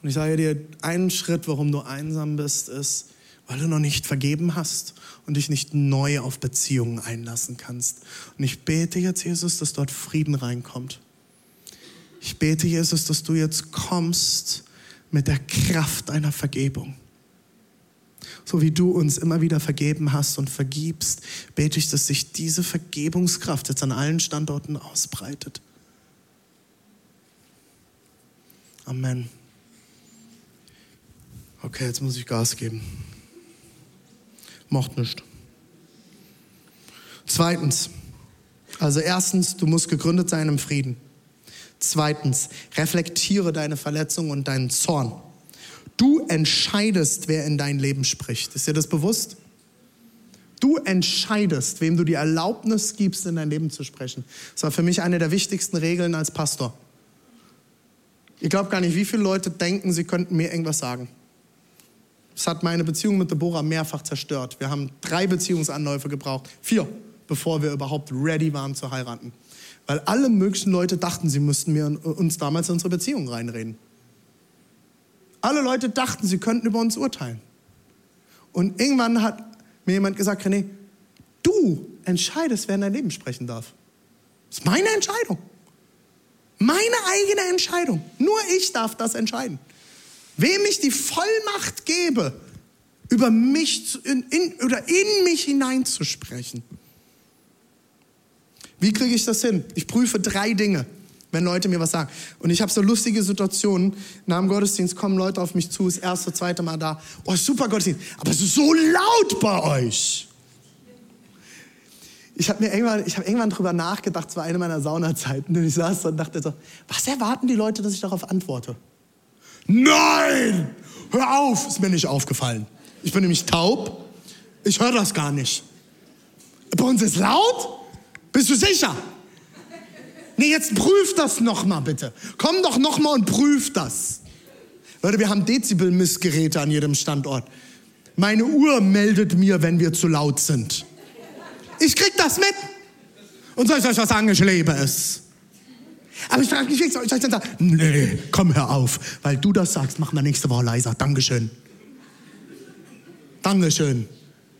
Und ich sage dir, einen Schritt, warum du einsam bist, ist, weil du noch nicht vergeben hast und dich nicht neu auf Beziehungen einlassen kannst. Und ich bete jetzt, Jesus, dass dort Frieden reinkommt. Ich bete, Jesus, dass du jetzt kommst mit der Kraft deiner Vergebung. So wie du uns immer wieder vergeben hast und vergibst, bete ich, dass sich diese Vergebungskraft jetzt an allen Standorten ausbreitet. Amen. Okay, jetzt muss ich Gas geben. Macht nichts. Zweitens, also erstens, du musst gegründet sein im Frieden. Zweitens, reflektiere deine Verletzung und deinen Zorn. Du entscheidest, wer in dein Leben spricht. Ist dir das bewusst? Du entscheidest, wem du die Erlaubnis gibst, in dein Leben zu sprechen. Das war für mich eine der wichtigsten Regeln als Pastor. Ihr glaubt gar nicht, wie viele Leute denken, sie könnten mir irgendwas sagen. Das hat meine Beziehung mit Deborah mehrfach zerstört. Wir haben drei Beziehungsanläufe gebraucht, vier, bevor wir überhaupt ready waren zu heiraten. Weil alle möglichen Leute dachten, sie müssten mir, uns damals in unsere Beziehung reinreden. Alle Leute dachten, sie könnten über uns urteilen. Und irgendwann hat mir jemand gesagt, René, du entscheidest, wer in dein Leben sprechen darf. Das ist meine Entscheidung. Meine eigene Entscheidung. Nur ich darf das entscheiden. Wem ich die Vollmacht gebe, über mich in, in, oder in mich hineinzusprechen. Wie kriege ich das hin? Ich prüfe drei Dinge, wenn Leute mir was sagen. Und ich habe so lustige Situationen. Nach dem Gottesdienst kommen Leute auf mich zu, das erste, zweite Mal da. Oh, super Gottesdienst. Aber es ist so laut bei euch. Ich habe irgendwann, hab irgendwann drüber nachgedacht, es war eine meiner Saunazeiten. Und ich saß da und dachte so, was erwarten die Leute, dass ich darauf antworte? Nein! Hör auf! Ist mir nicht aufgefallen. Ich bin nämlich taub. Ich höre das gar nicht. Bei uns ist laut? Bist du sicher? Nee, jetzt prüf das noch mal bitte. Komm doch noch mal und prüf das. Leute, wir haben Dezibel-Messgeräte an jedem Standort. Meine Uhr meldet mir, wenn wir zu laut sind. Ich krieg das mit. Und soll ich euch was sagen? Ich lebe es. Aber ich frage mich, soll ich euch dann sagen? Nee, komm, hör auf. Weil du das sagst, machen wir nächste Woche leiser. Dankeschön. Dankeschön.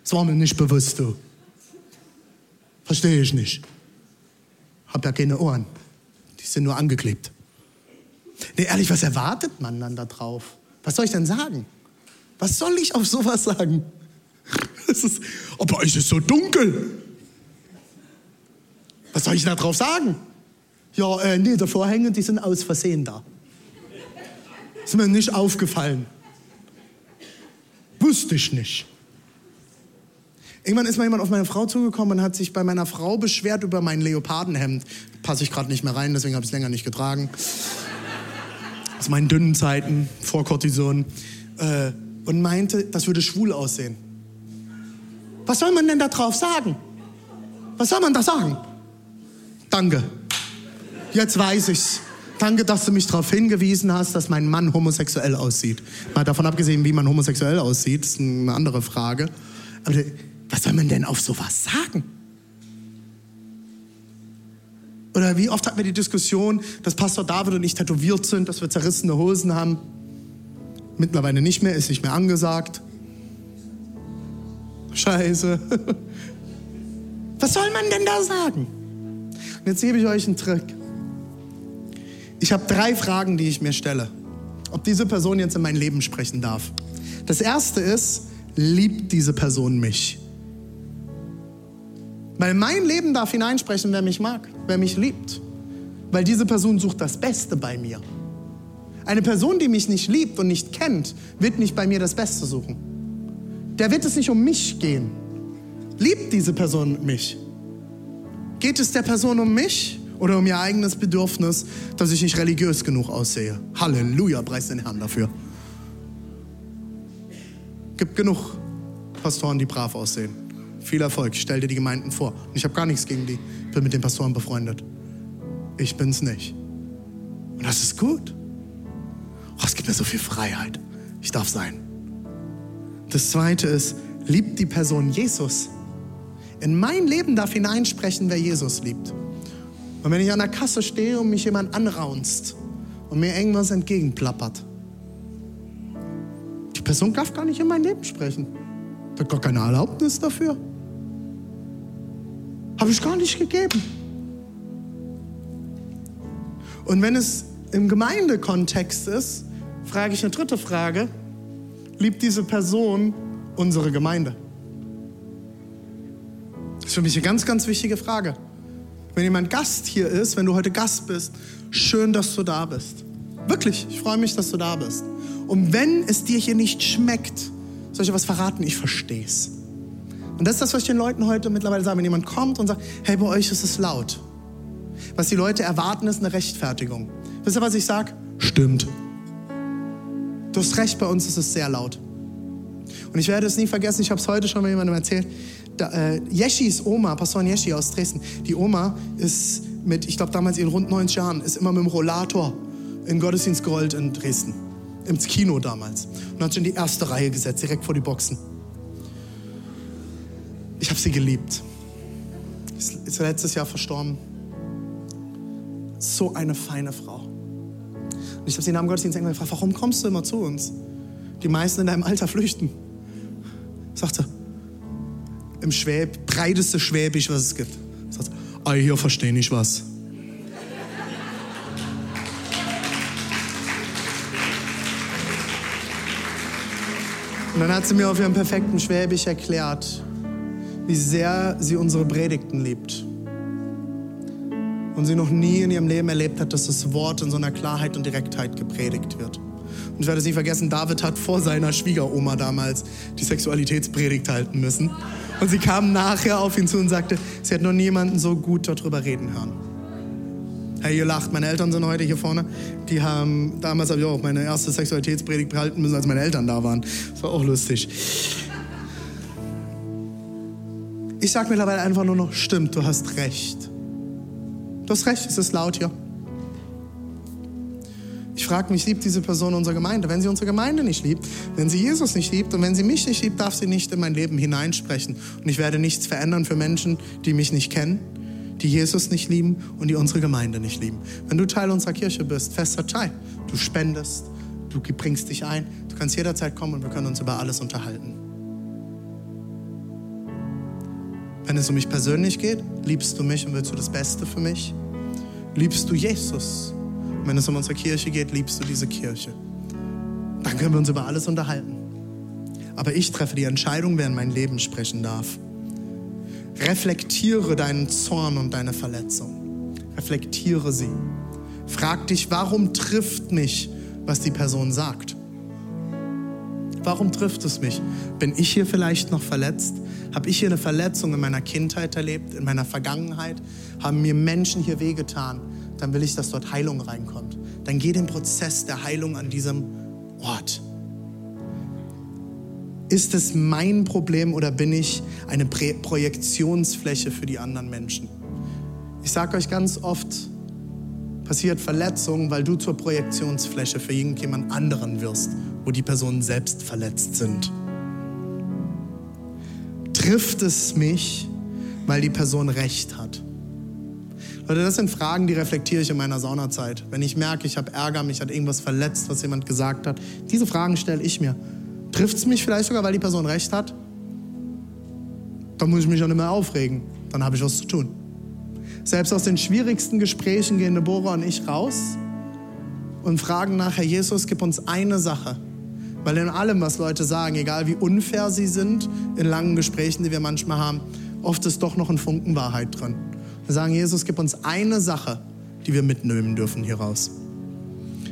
Das war mir nicht bewusst, du. Verstehe ich nicht. Hab ja keine Ohren. Die sind nur angeklebt. Nee, ehrlich, was erwartet man dann da drauf? Was soll ich denn sagen? Was soll ich auf sowas sagen? Es ist, aber es ist so dunkel. Was soll ich da drauf sagen? Ja, äh, nee, die Vorhänge, die sind aus Versehen da. Ist mir nicht aufgefallen. Wusste ich nicht. Irgendwann ist mal jemand auf meine Frau zugekommen und hat sich bei meiner Frau beschwert über mein Leopardenhemd. Passe ich gerade nicht mehr rein, deswegen habe ich es länger nicht getragen. Aus meinen dünnen Zeiten, vor Cortison. Äh, und meinte, das würde schwul aussehen. Was soll man denn da drauf sagen? Was soll man da sagen? Danke. Jetzt weiß ich's. Danke, dass du mich darauf hingewiesen hast, dass mein Mann homosexuell aussieht. Mal davon abgesehen, wie man homosexuell aussieht, ist eine andere Frage. Aber was soll man denn auf sowas sagen? Oder wie oft hatten wir die Diskussion, dass Pastor David und ich tätowiert sind, dass wir zerrissene Hosen haben? Mittlerweile nicht mehr, ist nicht mehr angesagt. Scheiße. Was soll man denn da sagen? Und jetzt gebe ich euch einen Trick. Ich habe drei Fragen, die ich mir stelle. Ob diese Person jetzt in mein Leben sprechen darf. Das erste ist, liebt diese Person mich? Weil mein Leben darf hineinsprechen, wer mich mag, wer mich liebt. Weil diese Person sucht das Beste bei mir. Eine Person, die mich nicht liebt und nicht kennt, wird nicht bei mir das Beste suchen. Der wird es nicht um mich gehen. Liebt diese Person mich? Geht es der Person um mich oder um ihr eigenes Bedürfnis, dass ich nicht religiös genug aussehe? Halleluja, preis den Herrn dafür. Gibt genug Pastoren, die brav aussehen. Viel Erfolg, stell dir die Gemeinden vor. Und ich habe gar nichts gegen die. Ich bin mit den Pastoren befreundet. Ich bin's nicht. Und das ist gut. Oh, es gibt mir so viel Freiheit. Ich darf sein. Das zweite ist, liebt die Person Jesus. In mein Leben darf hineinsprechen, wer Jesus liebt. Und wenn ich an der Kasse stehe und mich jemand anraunst und mir irgendwas entgegenplappert, die Person darf gar nicht in mein Leben sprechen. Die hat gar keine Erlaubnis dafür. Habe ich gar nicht gegeben. Und wenn es im Gemeindekontext ist, frage ich eine dritte Frage. Liebt diese Person unsere Gemeinde? Das ist für mich eine ganz, ganz wichtige Frage. Wenn jemand Gast hier ist, wenn du heute Gast bist, schön, dass du da bist. Wirklich, ich freue mich, dass du da bist. Und wenn es dir hier nicht schmeckt, soll ich dir was verraten? Ich verstehe es. Und das ist das, was ich den Leuten heute mittlerweile sage. Wenn jemand kommt und sagt, hey, bei euch ist es laut. Was die Leute erwarten, ist eine Rechtfertigung. Wisst ihr, was ich sage? Stimmt. Du hast recht, bei uns ist es sehr laut. Und ich werde es nie vergessen, ich habe es heute schon mal jemandem erzählt. Da, äh, Jeschis Oma, Pastorin Jeschi aus Dresden, die Oma ist mit, ich glaube damals ihren rund 90 Jahren, ist immer mit dem Rollator in Gottesdienst gerollt in Dresden. Ins Kino damals. Und hat sich in die erste Reihe gesetzt, direkt vor die Boxen. Ich habe sie geliebt. Ist letztes Jahr verstorben. So eine feine Frau. Und ich habe sie nach dem Gottesdienst gefragt, warum kommst du immer zu uns? Die meisten in deinem Alter flüchten. Sagt sie, im Schwäb, breiteste Schwäbisch, was es gibt. Sagt sie, ah, hier verstehe ich was. Und dann hat sie mir auf ihrem perfekten Schwäbisch erklärt, wie sehr sie unsere Predigten liebt. Und sie noch nie in ihrem Leben erlebt hat, dass das Wort in so einer Klarheit und Direktheit gepredigt wird. Und ich werde es nie vergessen, David hat vor seiner Schwiegeroma damals die Sexualitätspredigt halten müssen. Und sie kam nachher auf ihn zu und sagte, sie hat noch niemanden so gut darüber reden hören. Hey, ihr lacht, meine Eltern sind heute hier vorne. Die haben, damals habe ich auch meine erste Sexualitätspredigt behalten müssen, als meine Eltern da waren. Das war auch lustig. Ich sage mittlerweile einfach nur noch, stimmt, du hast recht. Du hast recht, es ist laut hier. Ich frage mich, liebt diese Person unsere Gemeinde? Wenn sie unsere Gemeinde nicht liebt, wenn sie Jesus nicht liebt und wenn sie mich nicht liebt, darf sie nicht in mein Leben hineinsprechen. Und ich werde nichts verändern für Menschen, die mich nicht kennen, die Jesus nicht lieben und die unsere Gemeinde nicht lieben. Wenn du Teil unserer Kirche bist, fester Teil, du spendest, du bringst dich ein, du kannst jederzeit kommen und wir können uns über alles unterhalten. Wenn es um mich persönlich geht, liebst du mich und willst du das Beste für mich? Liebst du Jesus? Und wenn es um unsere Kirche geht, liebst du diese Kirche. Dann können wir uns über alles unterhalten. Aber ich treffe die Entscheidung, wer in mein Leben sprechen darf. Reflektiere deinen Zorn und deine Verletzung. Reflektiere sie. Frag dich, warum trifft mich, was die Person sagt? Warum trifft es mich? Bin ich hier vielleicht noch verletzt? Habe ich hier eine Verletzung in meiner Kindheit erlebt, in meiner Vergangenheit? Haben mir Menschen hier wehgetan? Dann will ich, dass dort Heilung reinkommt. Dann geh den Prozess der Heilung an diesem Ort. Ist es mein Problem oder bin ich eine Projektionsfläche für die anderen Menschen? Ich sage euch ganz oft, passiert Verletzung, weil du zur Projektionsfläche für irgendjemand anderen wirst, wo die Personen selbst verletzt sind trifft es mich, weil die Person recht hat? Leute, das sind Fragen, die reflektiere ich in meiner Saunazeit. Wenn ich merke, ich habe Ärger, mich hat irgendwas verletzt, was jemand gesagt hat. Diese Fragen stelle ich mir. Trifft es mich vielleicht sogar, weil die Person recht hat? Dann muss ich mich auch nicht mehr aufregen. dann habe ich was zu tun. Selbst aus den schwierigsten Gesprächen gehen Deborah und ich raus und fragen nachher, Jesus, gib uns eine Sache. Weil in allem, was Leute sagen, egal wie unfair sie sind, in langen Gesprächen, die wir manchmal haben, oft ist doch noch ein Funken Wahrheit drin. Wir sagen, Jesus, gib uns eine Sache, die wir mitnehmen dürfen hier raus.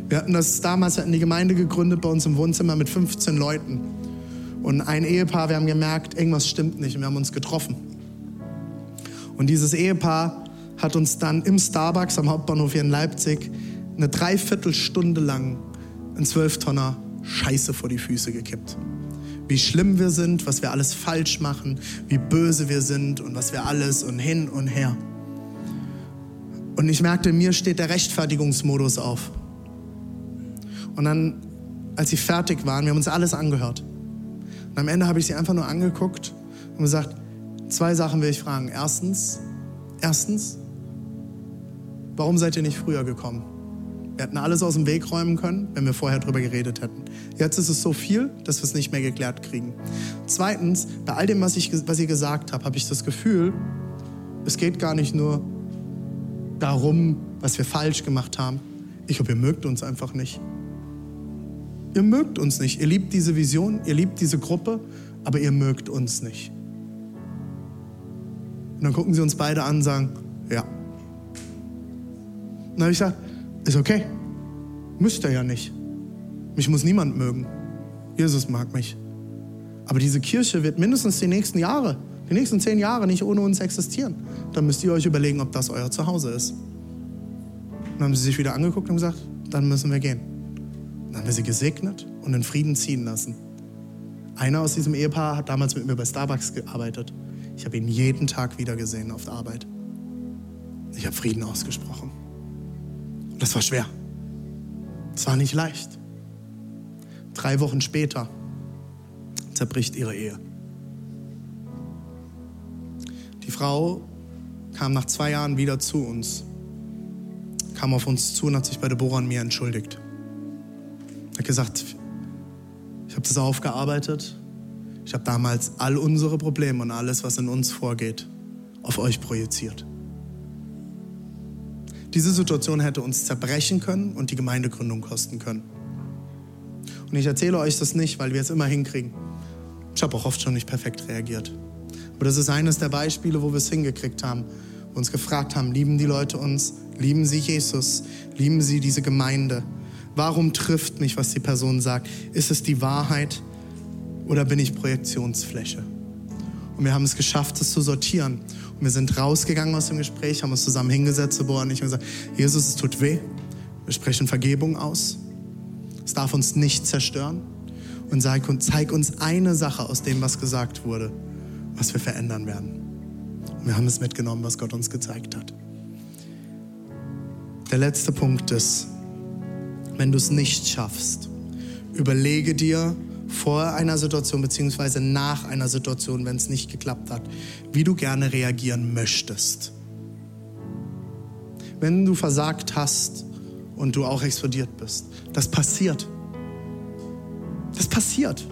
Wir hatten das damals, wir hatten die Gemeinde gegründet bei uns im Wohnzimmer mit 15 Leuten. Und ein Ehepaar, wir haben gemerkt, irgendwas stimmt nicht und wir haben uns getroffen. Und dieses Ehepaar hat uns dann im Starbucks am Hauptbahnhof hier in Leipzig eine Dreiviertelstunde lang ein Zwölftonner Scheiße vor die Füße gekippt. Wie schlimm wir sind, was wir alles falsch machen, wie böse wir sind und was wir alles und hin und her. Und ich merkte, mir steht der Rechtfertigungsmodus auf. Und dann, als sie fertig waren, wir haben uns alles angehört. Und am Ende habe ich sie einfach nur angeguckt und gesagt, zwei Sachen will ich fragen. Erstens, erstens, warum seid ihr nicht früher gekommen? Wir hätten alles aus dem Weg räumen können, wenn wir vorher drüber geredet hätten. Jetzt ist es so viel, dass wir es nicht mehr geklärt kriegen. Zweitens, bei all dem, was ich, was ihr gesagt habt, habe ich das Gefühl, es geht gar nicht nur darum, was wir falsch gemacht haben. Ich glaube, ihr mögt uns einfach nicht. Ihr mögt uns nicht. Ihr liebt diese Vision, ihr liebt diese Gruppe, aber ihr mögt uns nicht. Und dann gucken sie uns beide an und sagen, ja. Und dann habe ich gesagt, ist okay. Müsst ihr ja nicht. Mich muss niemand mögen. Jesus mag mich. Aber diese Kirche wird mindestens die nächsten Jahre, die nächsten zehn Jahre nicht ohne uns existieren. Dann müsst ihr euch überlegen, ob das euer Zuhause ist. Dann haben sie sich wieder angeguckt und gesagt, dann müssen wir gehen. Dann haben wir sie gesegnet und in Frieden ziehen lassen. Einer aus diesem Ehepaar hat damals mit mir bei Starbucks gearbeitet. Ich habe ihn jeden Tag wieder gesehen auf der Arbeit. Ich habe Frieden ausgesprochen. Das war schwer. Es war nicht leicht. Drei Wochen später zerbricht ihre Ehe. Die Frau kam nach zwei Jahren wieder zu uns, kam auf uns zu und hat sich bei Deborah und mir entschuldigt. Hat gesagt, ich habe das aufgearbeitet. Ich habe damals all unsere Probleme und alles, was in uns vorgeht, auf euch projiziert. Diese Situation hätte uns zerbrechen können und die Gemeindegründung kosten können. Und ich erzähle euch das nicht, weil wir es immer hinkriegen. Ich habe auch oft schon nicht perfekt reagiert. Aber das ist eines der Beispiele, wo wir es hingekriegt haben, wo uns gefragt haben, lieben die Leute uns, lieben sie Jesus, lieben sie diese Gemeinde. Warum trifft mich, was die Person sagt? Ist es die Wahrheit oder bin ich Projektionsfläche? Und wir haben es geschafft, es zu sortieren. Wir sind rausgegangen aus dem Gespräch, haben uns zusammen hingesetzt, Boah, und ich und gesagt, Jesus, es tut weh. Wir sprechen Vergebung aus. Es darf uns nicht zerstören. Und zeig, zeig uns eine Sache aus dem, was gesagt wurde, was wir verändern werden. Und wir haben es mitgenommen, was Gott uns gezeigt hat. Der letzte Punkt ist, wenn du es nicht schaffst, überlege dir, vor einer Situation beziehungsweise nach einer Situation, wenn es nicht geklappt hat, wie du gerne reagieren möchtest. Wenn du versagt hast und du auch explodiert bist, das passiert. Das passiert.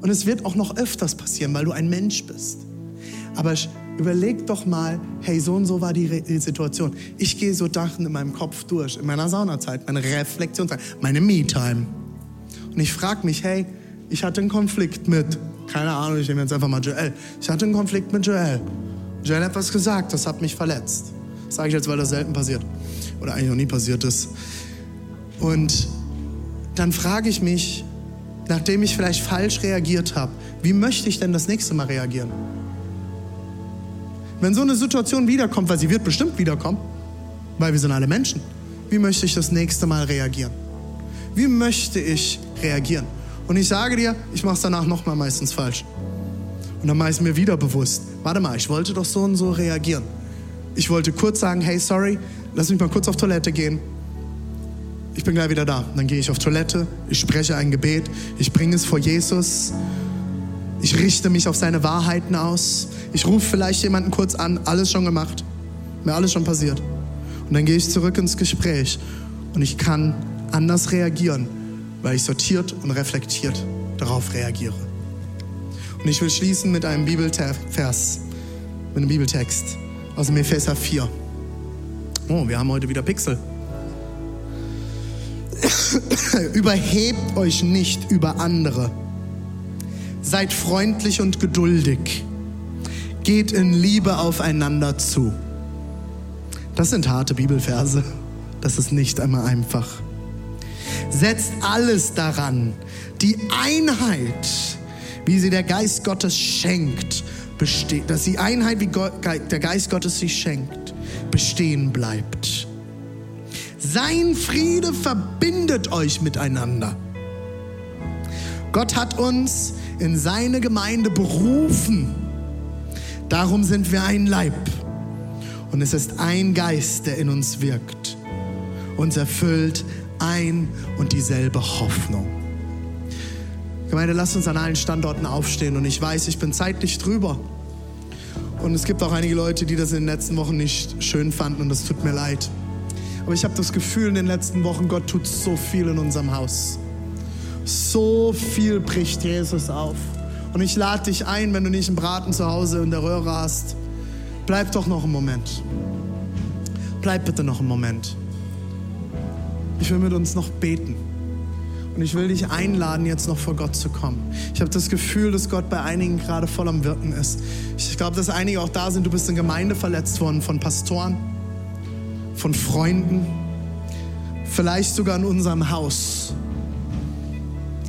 Und es wird auch noch öfters passieren, weil du ein Mensch bist. Aber überleg doch mal, hey, so und so war die, Re die Situation. Ich gehe so Dachen in meinem Kopf durch, in meiner Saunazeit, meine Reflexionszeit, meine Me-Time. Und ich frage mich, hey, ich hatte einen Konflikt mit, keine Ahnung, ich nehme jetzt einfach mal Joel. Ich hatte einen Konflikt mit Joel. Joel hat was gesagt, das hat mich verletzt. Das sage ich jetzt, weil das selten passiert. Oder eigentlich noch nie passiert ist. Und dann frage ich mich, nachdem ich vielleicht falsch reagiert habe, wie möchte ich denn das nächste Mal reagieren? Wenn so eine Situation wiederkommt, weil sie wird bestimmt wiederkommen, weil wir sind alle Menschen, wie möchte ich das nächste Mal reagieren? Wie möchte ich reagieren? Und ich sage dir, ich mache es danach nochmal meistens falsch. Und dann mache ich es mir wieder bewusst. Warte mal, ich wollte doch so und so reagieren. Ich wollte kurz sagen, hey, sorry, lass mich mal kurz auf Toilette gehen. Ich bin gleich wieder da. Dann gehe ich auf Toilette, ich spreche ein Gebet, ich bringe es vor Jesus. Ich richte mich auf seine Wahrheiten aus. Ich rufe vielleicht jemanden kurz an, alles schon gemacht. Mir alles schon passiert. Und dann gehe ich zurück ins Gespräch und ich kann anders reagieren, weil ich sortiert und reflektiert darauf reagiere. Und ich will schließen mit einem Bibelvers. mit einem Bibeltext aus dem Epheser 4. Oh, wir haben heute wieder Pixel. Überhebt euch nicht über andere. Seid freundlich und geduldig. Geht in Liebe aufeinander zu. Das sind harte Bibelverse. Das ist nicht einmal einfach. Setzt alles daran, die Einheit, wie sie der Geist Gottes schenkt, besteht, dass die Einheit, wie der Geist Gottes sie schenkt, bestehen bleibt. Sein Friede verbindet euch miteinander. Gott hat uns in seine Gemeinde berufen. Darum sind wir ein Leib. Und es ist ein Geist, der in uns wirkt. Uns erfüllt ein und dieselbe Hoffnung. Gemeinde, lasst uns an allen Standorten aufstehen. Und ich weiß, ich bin zeitlich drüber. Und es gibt auch einige Leute, die das in den letzten Wochen nicht schön fanden und das tut mir leid. Aber ich habe das Gefühl in den letzten Wochen, Gott tut so viel in unserem Haus. So viel bricht Jesus auf. Und ich lade dich ein, wenn du nicht einen Braten zu Hause in der Röhre hast, bleib doch noch einen Moment. Bleib bitte noch einen Moment. Ich will mit uns noch beten. Und ich will dich einladen, jetzt noch vor Gott zu kommen. Ich habe das Gefühl, dass Gott bei einigen gerade voll am Wirken ist. Ich glaube, dass einige auch da sind. Du bist in Gemeinde verletzt worden von Pastoren, von Freunden, vielleicht sogar in unserem Haus.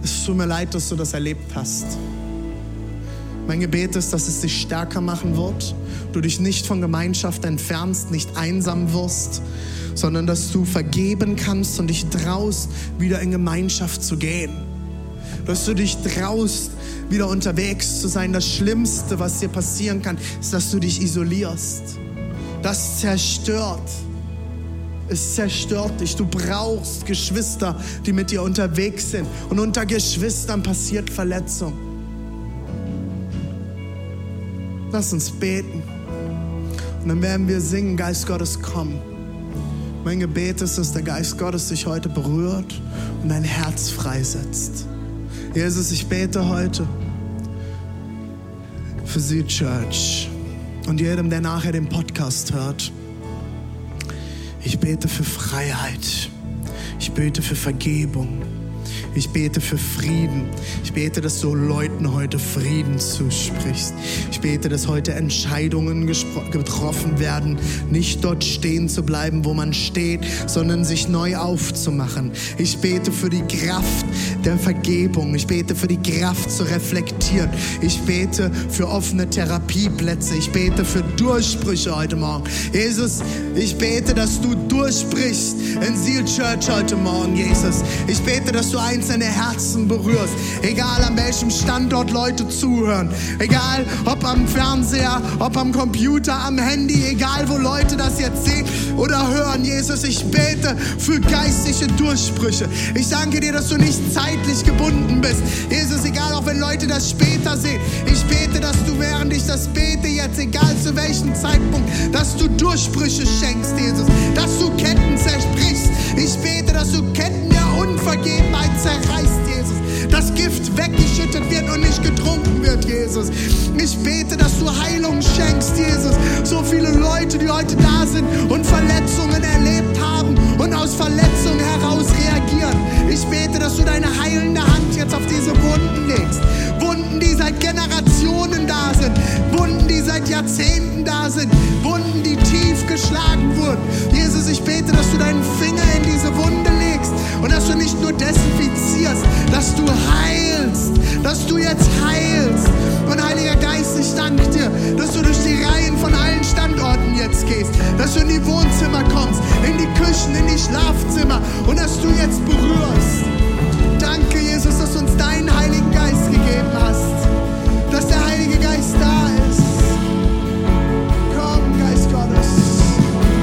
Es tut mir leid, dass du das erlebt hast. Mein Gebet ist, dass es dich stärker machen wird, du dich nicht von Gemeinschaft entfernst, nicht einsam wirst, sondern dass du vergeben kannst und dich traust, wieder in Gemeinschaft zu gehen. Dass du dich traust, wieder unterwegs zu sein. Das Schlimmste, was dir passieren kann, ist, dass du dich isolierst. Das zerstört. Es zerstört dich. Du brauchst Geschwister, die mit dir unterwegs sind. Und unter Geschwistern passiert Verletzung. Lass uns beten. Und dann werden wir singen, Geist Gottes, komm. Mein Gebet ist, dass der Geist Gottes dich heute berührt und dein Herz freisetzt. Jesus, ich bete heute für Sie Church und jedem, der nachher den Podcast hört. Ich bete für Freiheit. Ich bete für Vergebung. Ich bete für Frieden. Ich bete, dass du Leuten heute Frieden zusprichst. Ich bete, dass heute Entscheidungen getroffen werden, nicht dort stehen zu bleiben, wo man steht, sondern sich neu aufzumachen. Ich bete für die Kraft der Vergebung. Ich bete für die Kraft zu reflektieren. Ich bete für offene Therapieplätze. Ich bete für Durchbrüche heute Morgen. Jesus, ich bete, dass du durchbrichst in Seal Church heute Morgen, Jesus. Ich bete, dass du eins einzelne Herzen berührst. Egal an welchem Standort Leute zuhören. Egal ob am Fernseher, ob am Computer, am Handy. Egal wo Leute das jetzt sehen oder hören. Jesus, ich bete für geistliche Durchbrüche. Ich danke dir, dass du nicht zeitlich gebunden bist. Jesus, egal auch wenn Leute das später sehen. Ich bete, dass du während ich das bete jetzt, egal zu welchem Zeitpunkt, dass du Durchbrüche schenkst, Jesus. Dass du Ketten zersprichst. Ich bete, dass du Ketten der Unvergebenheit zerreißt, Jesus. Das Gift weggeschüttet wird und nicht getrunken wird, Jesus. Ich bete, dass du Heilung schenkst, Jesus. So viele Leute, die heute da sind und Verletzungen erlebt haben und aus Verletzungen heraus reagieren. Ich bete, dass du deine heilende Hand jetzt auf diese Wunden legst. Wunden, die seit Generationen da sind. Wunden, die seit Jahrzehnten da sind. Wunden, die tief geschlagen wurden. Jesus, ich bete, dass du deinen Finger in diese Wunde legst und dass du nicht nur desinfizierst, dass du heilst, dass du jetzt heilst. Und Heiliger Geist, ich danke dir, dass du durch die Reihen von allen Standorten jetzt gehst, dass du in die Wohnzimmer kommst, in die Küchen, in die Schlafzimmer und dass du jetzt berührst. Danke, Jesus, dass du uns deinen Heiligen Geist gegeben hast, dass der Heilige Geist da ist. Komm, Geist Gottes.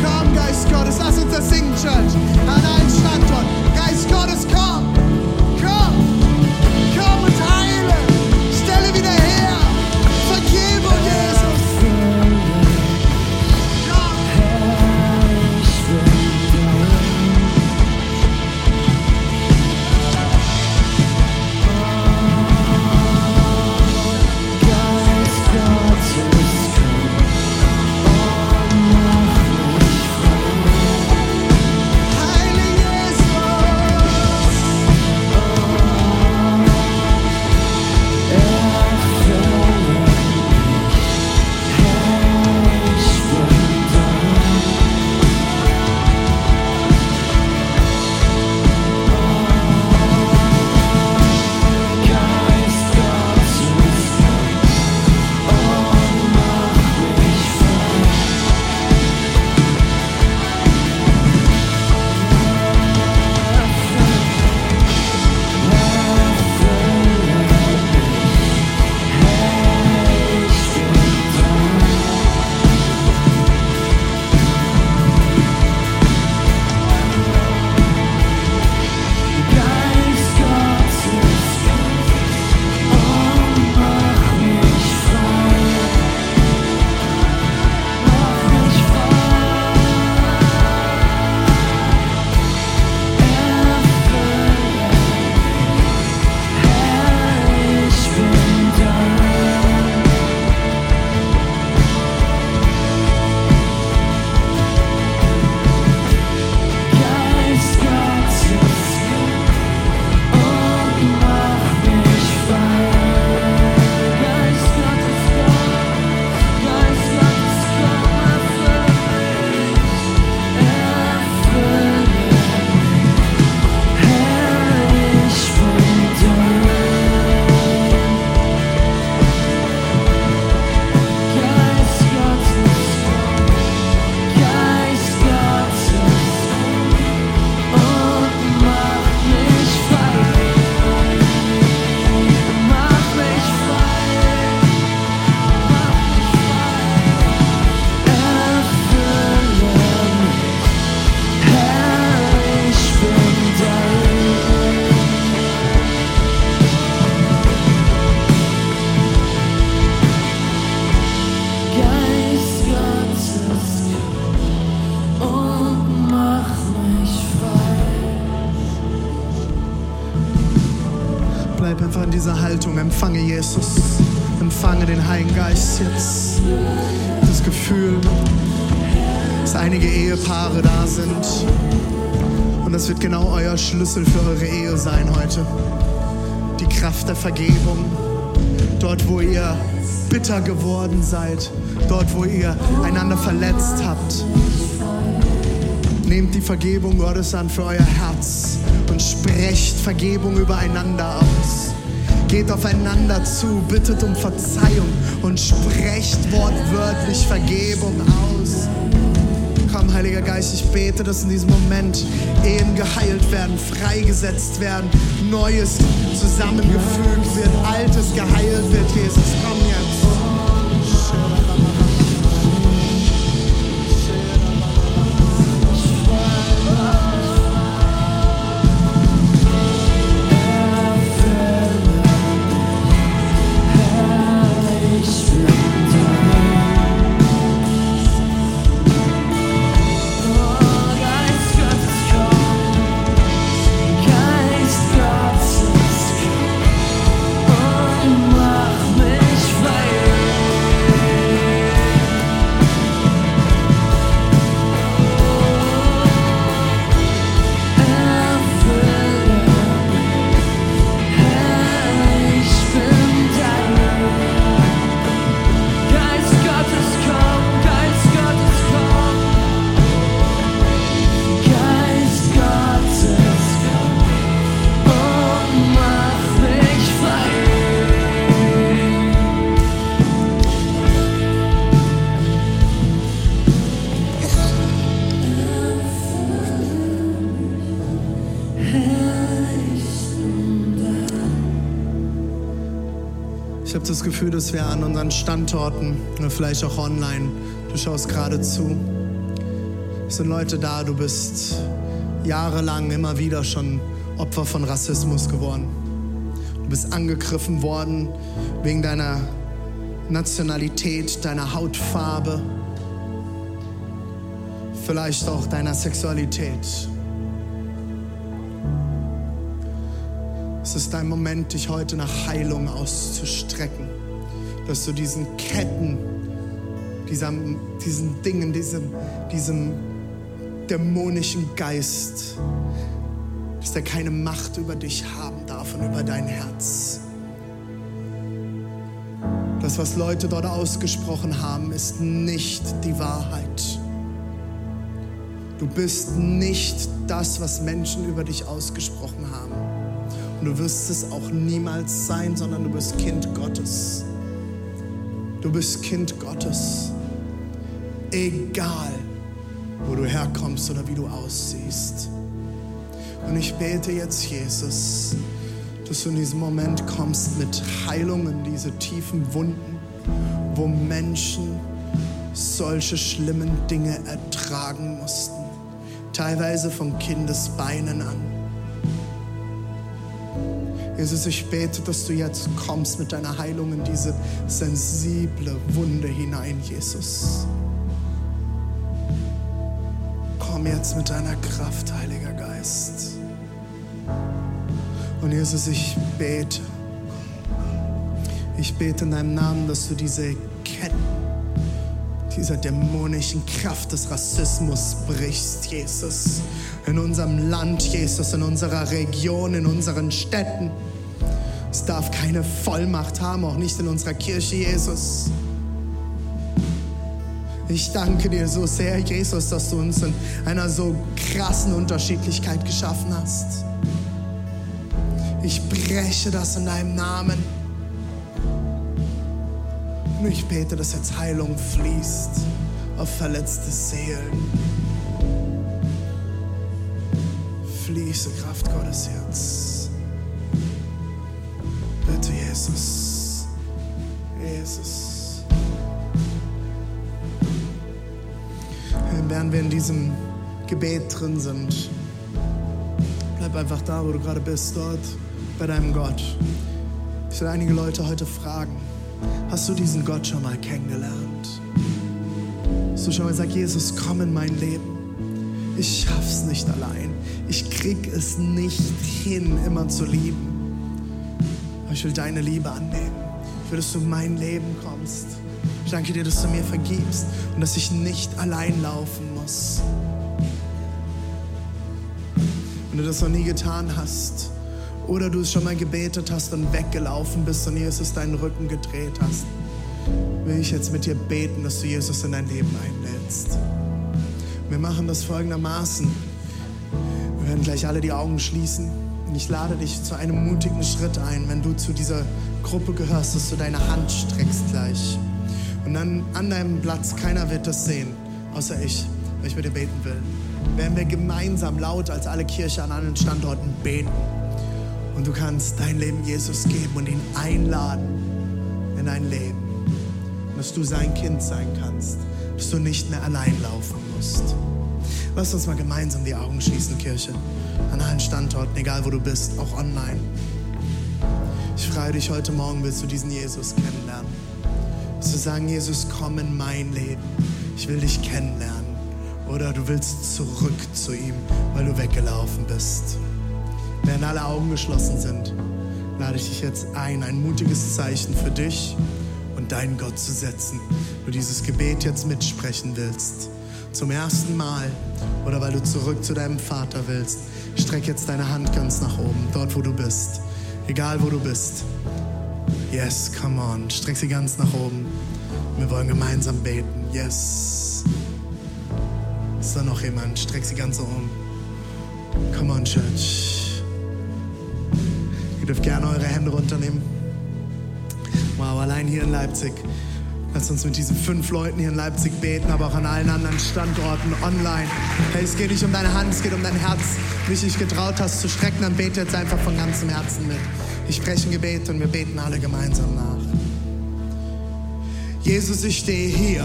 Komm, Geist Gottes. Lass uns das singen, Church. Schlüssel für eure Ehe sein heute. Die Kraft der Vergebung. Dort, wo ihr bitter geworden seid. Dort, wo ihr einander verletzt habt. Nehmt die Vergebung Gottes an für euer Herz und sprecht Vergebung übereinander aus. Geht aufeinander zu, bittet um Verzeihung und sprecht wortwörtlich Vergebung aus. Komm, Heiliger Geist, ich bete, dass in diesem Moment Ehen geheilt werden, freigesetzt werden, Neues zusammengefügt wird, Altes geheilt wird, Jesus. Komm jetzt. Wir an unseren Standorten oder vielleicht auch online, du schaust gerade zu, es sind Leute da, du bist jahrelang immer wieder schon Opfer von Rassismus geworden. Du bist angegriffen worden wegen deiner Nationalität, deiner Hautfarbe, vielleicht auch deiner Sexualität. Es ist dein Moment, dich heute nach Heilung auszustrecken. Dass du diesen Ketten, diesem, diesen Dingen, diesem, diesem dämonischen Geist, dass der keine Macht über dich haben darf und über dein Herz. Das, was Leute dort ausgesprochen haben, ist nicht die Wahrheit. Du bist nicht das, was Menschen über dich ausgesprochen haben. Und du wirst es auch niemals sein, sondern du bist Kind Gottes. Du bist Kind Gottes. Egal, wo du herkommst oder wie du aussiehst. Und ich bete jetzt, Jesus, dass du in diesem Moment kommst mit Heilung in diese tiefen Wunden, wo Menschen solche schlimmen Dinge ertragen mussten. Teilweise von Kindesbeinen an. Jesus, ich bete, dass du jetzt kommst mit deiner Heilung in diese sensible Wunde hinein, Jesus. Komm jetzt mit deiner Kraft, Heiliger Geist. Und Jesus, ich bete, ich bete in deinem Namen, dass du diese Ketten dieser dämonischen Kraft des Rassismus brichst, Jesus. In unserem Land, Jesus, in unserer Region, in unseren Städten. Es darf keine Vollmacht haben, auch nicht in unserer Kirche, Jesus. Ich danke dir so sehr, Jesus, dass du uns in einer so krassen Unterschiedlichkeit geschaffen hast. Ich breche das in deinem Namen. Und ich bete, dass jetzt Heilung fließt auf verletzte Seelen. Fließe Kraft Gottes Herz. Jesus. Jesus. Während wir in diesem Gebet drin sind, bleib einfach da, wo du gerade bist, dort bei deinem Gott. Ich will einige Leute heute fragen, hast du diesen Gott schon mal kennengelernt? Hast du schon mal gesagt, Jesus, komm in mein Leben. Ich schaff's nicht allein. Ich krieg es nicht hin, immer zu lieben. Ich will deine Liebe annehmen. Ich will, dass du in mein Leben kommst. Ich danke dir, dass du mir vergibst und dass ich nicht allein laufen muss. Wenn du das noch nie getan hast oder du es schon mal gebetet hast und weggelaufen bist und Jesus deinen Rücken gedreht hast, will ich jetzt mit dir beten, dass du Jesus in dein Leben einlädst. Wir machen das folgendermaßen. Wir werden gleich alle die Augen schließen und ich lade dich zu einem mutigen Schritt ein, wenn du zu dieser Gruppe gehörst, dass du deine Hand streckst gleich. Und dann an deinem Platz, keiner wird das sehen, außer ich, weil ich mit dir beten will. Werden wir gemeinsam laut als alle Kirche an allen Standorten beten. Und du kannst dein Leben Jesus geben und ihn einladen in dein Leben. Dass du sein Kind sein kannst, dass du nicht mehr allein laufen musst. Lass uns mal gemeinsam die Augen schließen, Kirche. An allen Standorten, egal wo du bist, auch online. Ich freue dich, heute Morgen willst du diesen Jesus kennenlernen. Zu sagen, Jesus, komm in mein Leben. Ich will dich kennenlernen. Oder du willst zurück zu ihm, weil du weggelaufen bist. Während alle Augen geschlossen sind, lade ich dich jetzt ein, ein mutiges Zeichen für dich und deinen Gott zu setzen. Du dieses Gebet jetzt mitsprechen willst. Zum ersten Mal oder weil du zurück zu deinem Vater willst, streck jetzt deine Hand ganz nach oben, dort wo du bist. Egal wo du bist. Yes, come on. Streck sie ganz nach oben. Wir wollen gemeinsam beten. Yes. Ist da noch jemand? Streck sie ganz nach oben. Come on, Church. Ihr dürft gerne eure Hände runternehmen. Wow, allein hier in Leipzig. Lass uns mit diesen fünf Leuten hier in Leipzig beten, aber auch an allen anderen Standorten online. Hey, es geht nicht um deine Hand, es geht um dein Herz. Wenn du dich getraut hast zu strecken, dann bete jetzt einfach von ganzem Herzen mit. Ich spreche ein Gebet und wir beten alle gemeinsam nach. Jesus, ich stehe hier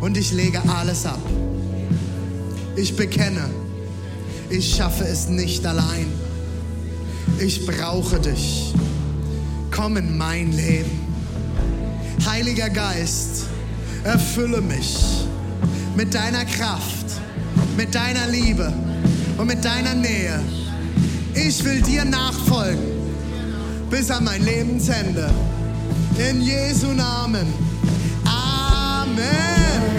und ich lege alles ab. Ich bekenne, ich schaffe es nicht allein. Ich brauche dich. Komm in mein Leben. Heiliger Geist, erfülle mich mit deiner Kraft, mit deiner Liebe und mit deiner Nähe. Ich will dir nachfolgen bis an mein Lebensende. In Jesu Namen. Amen.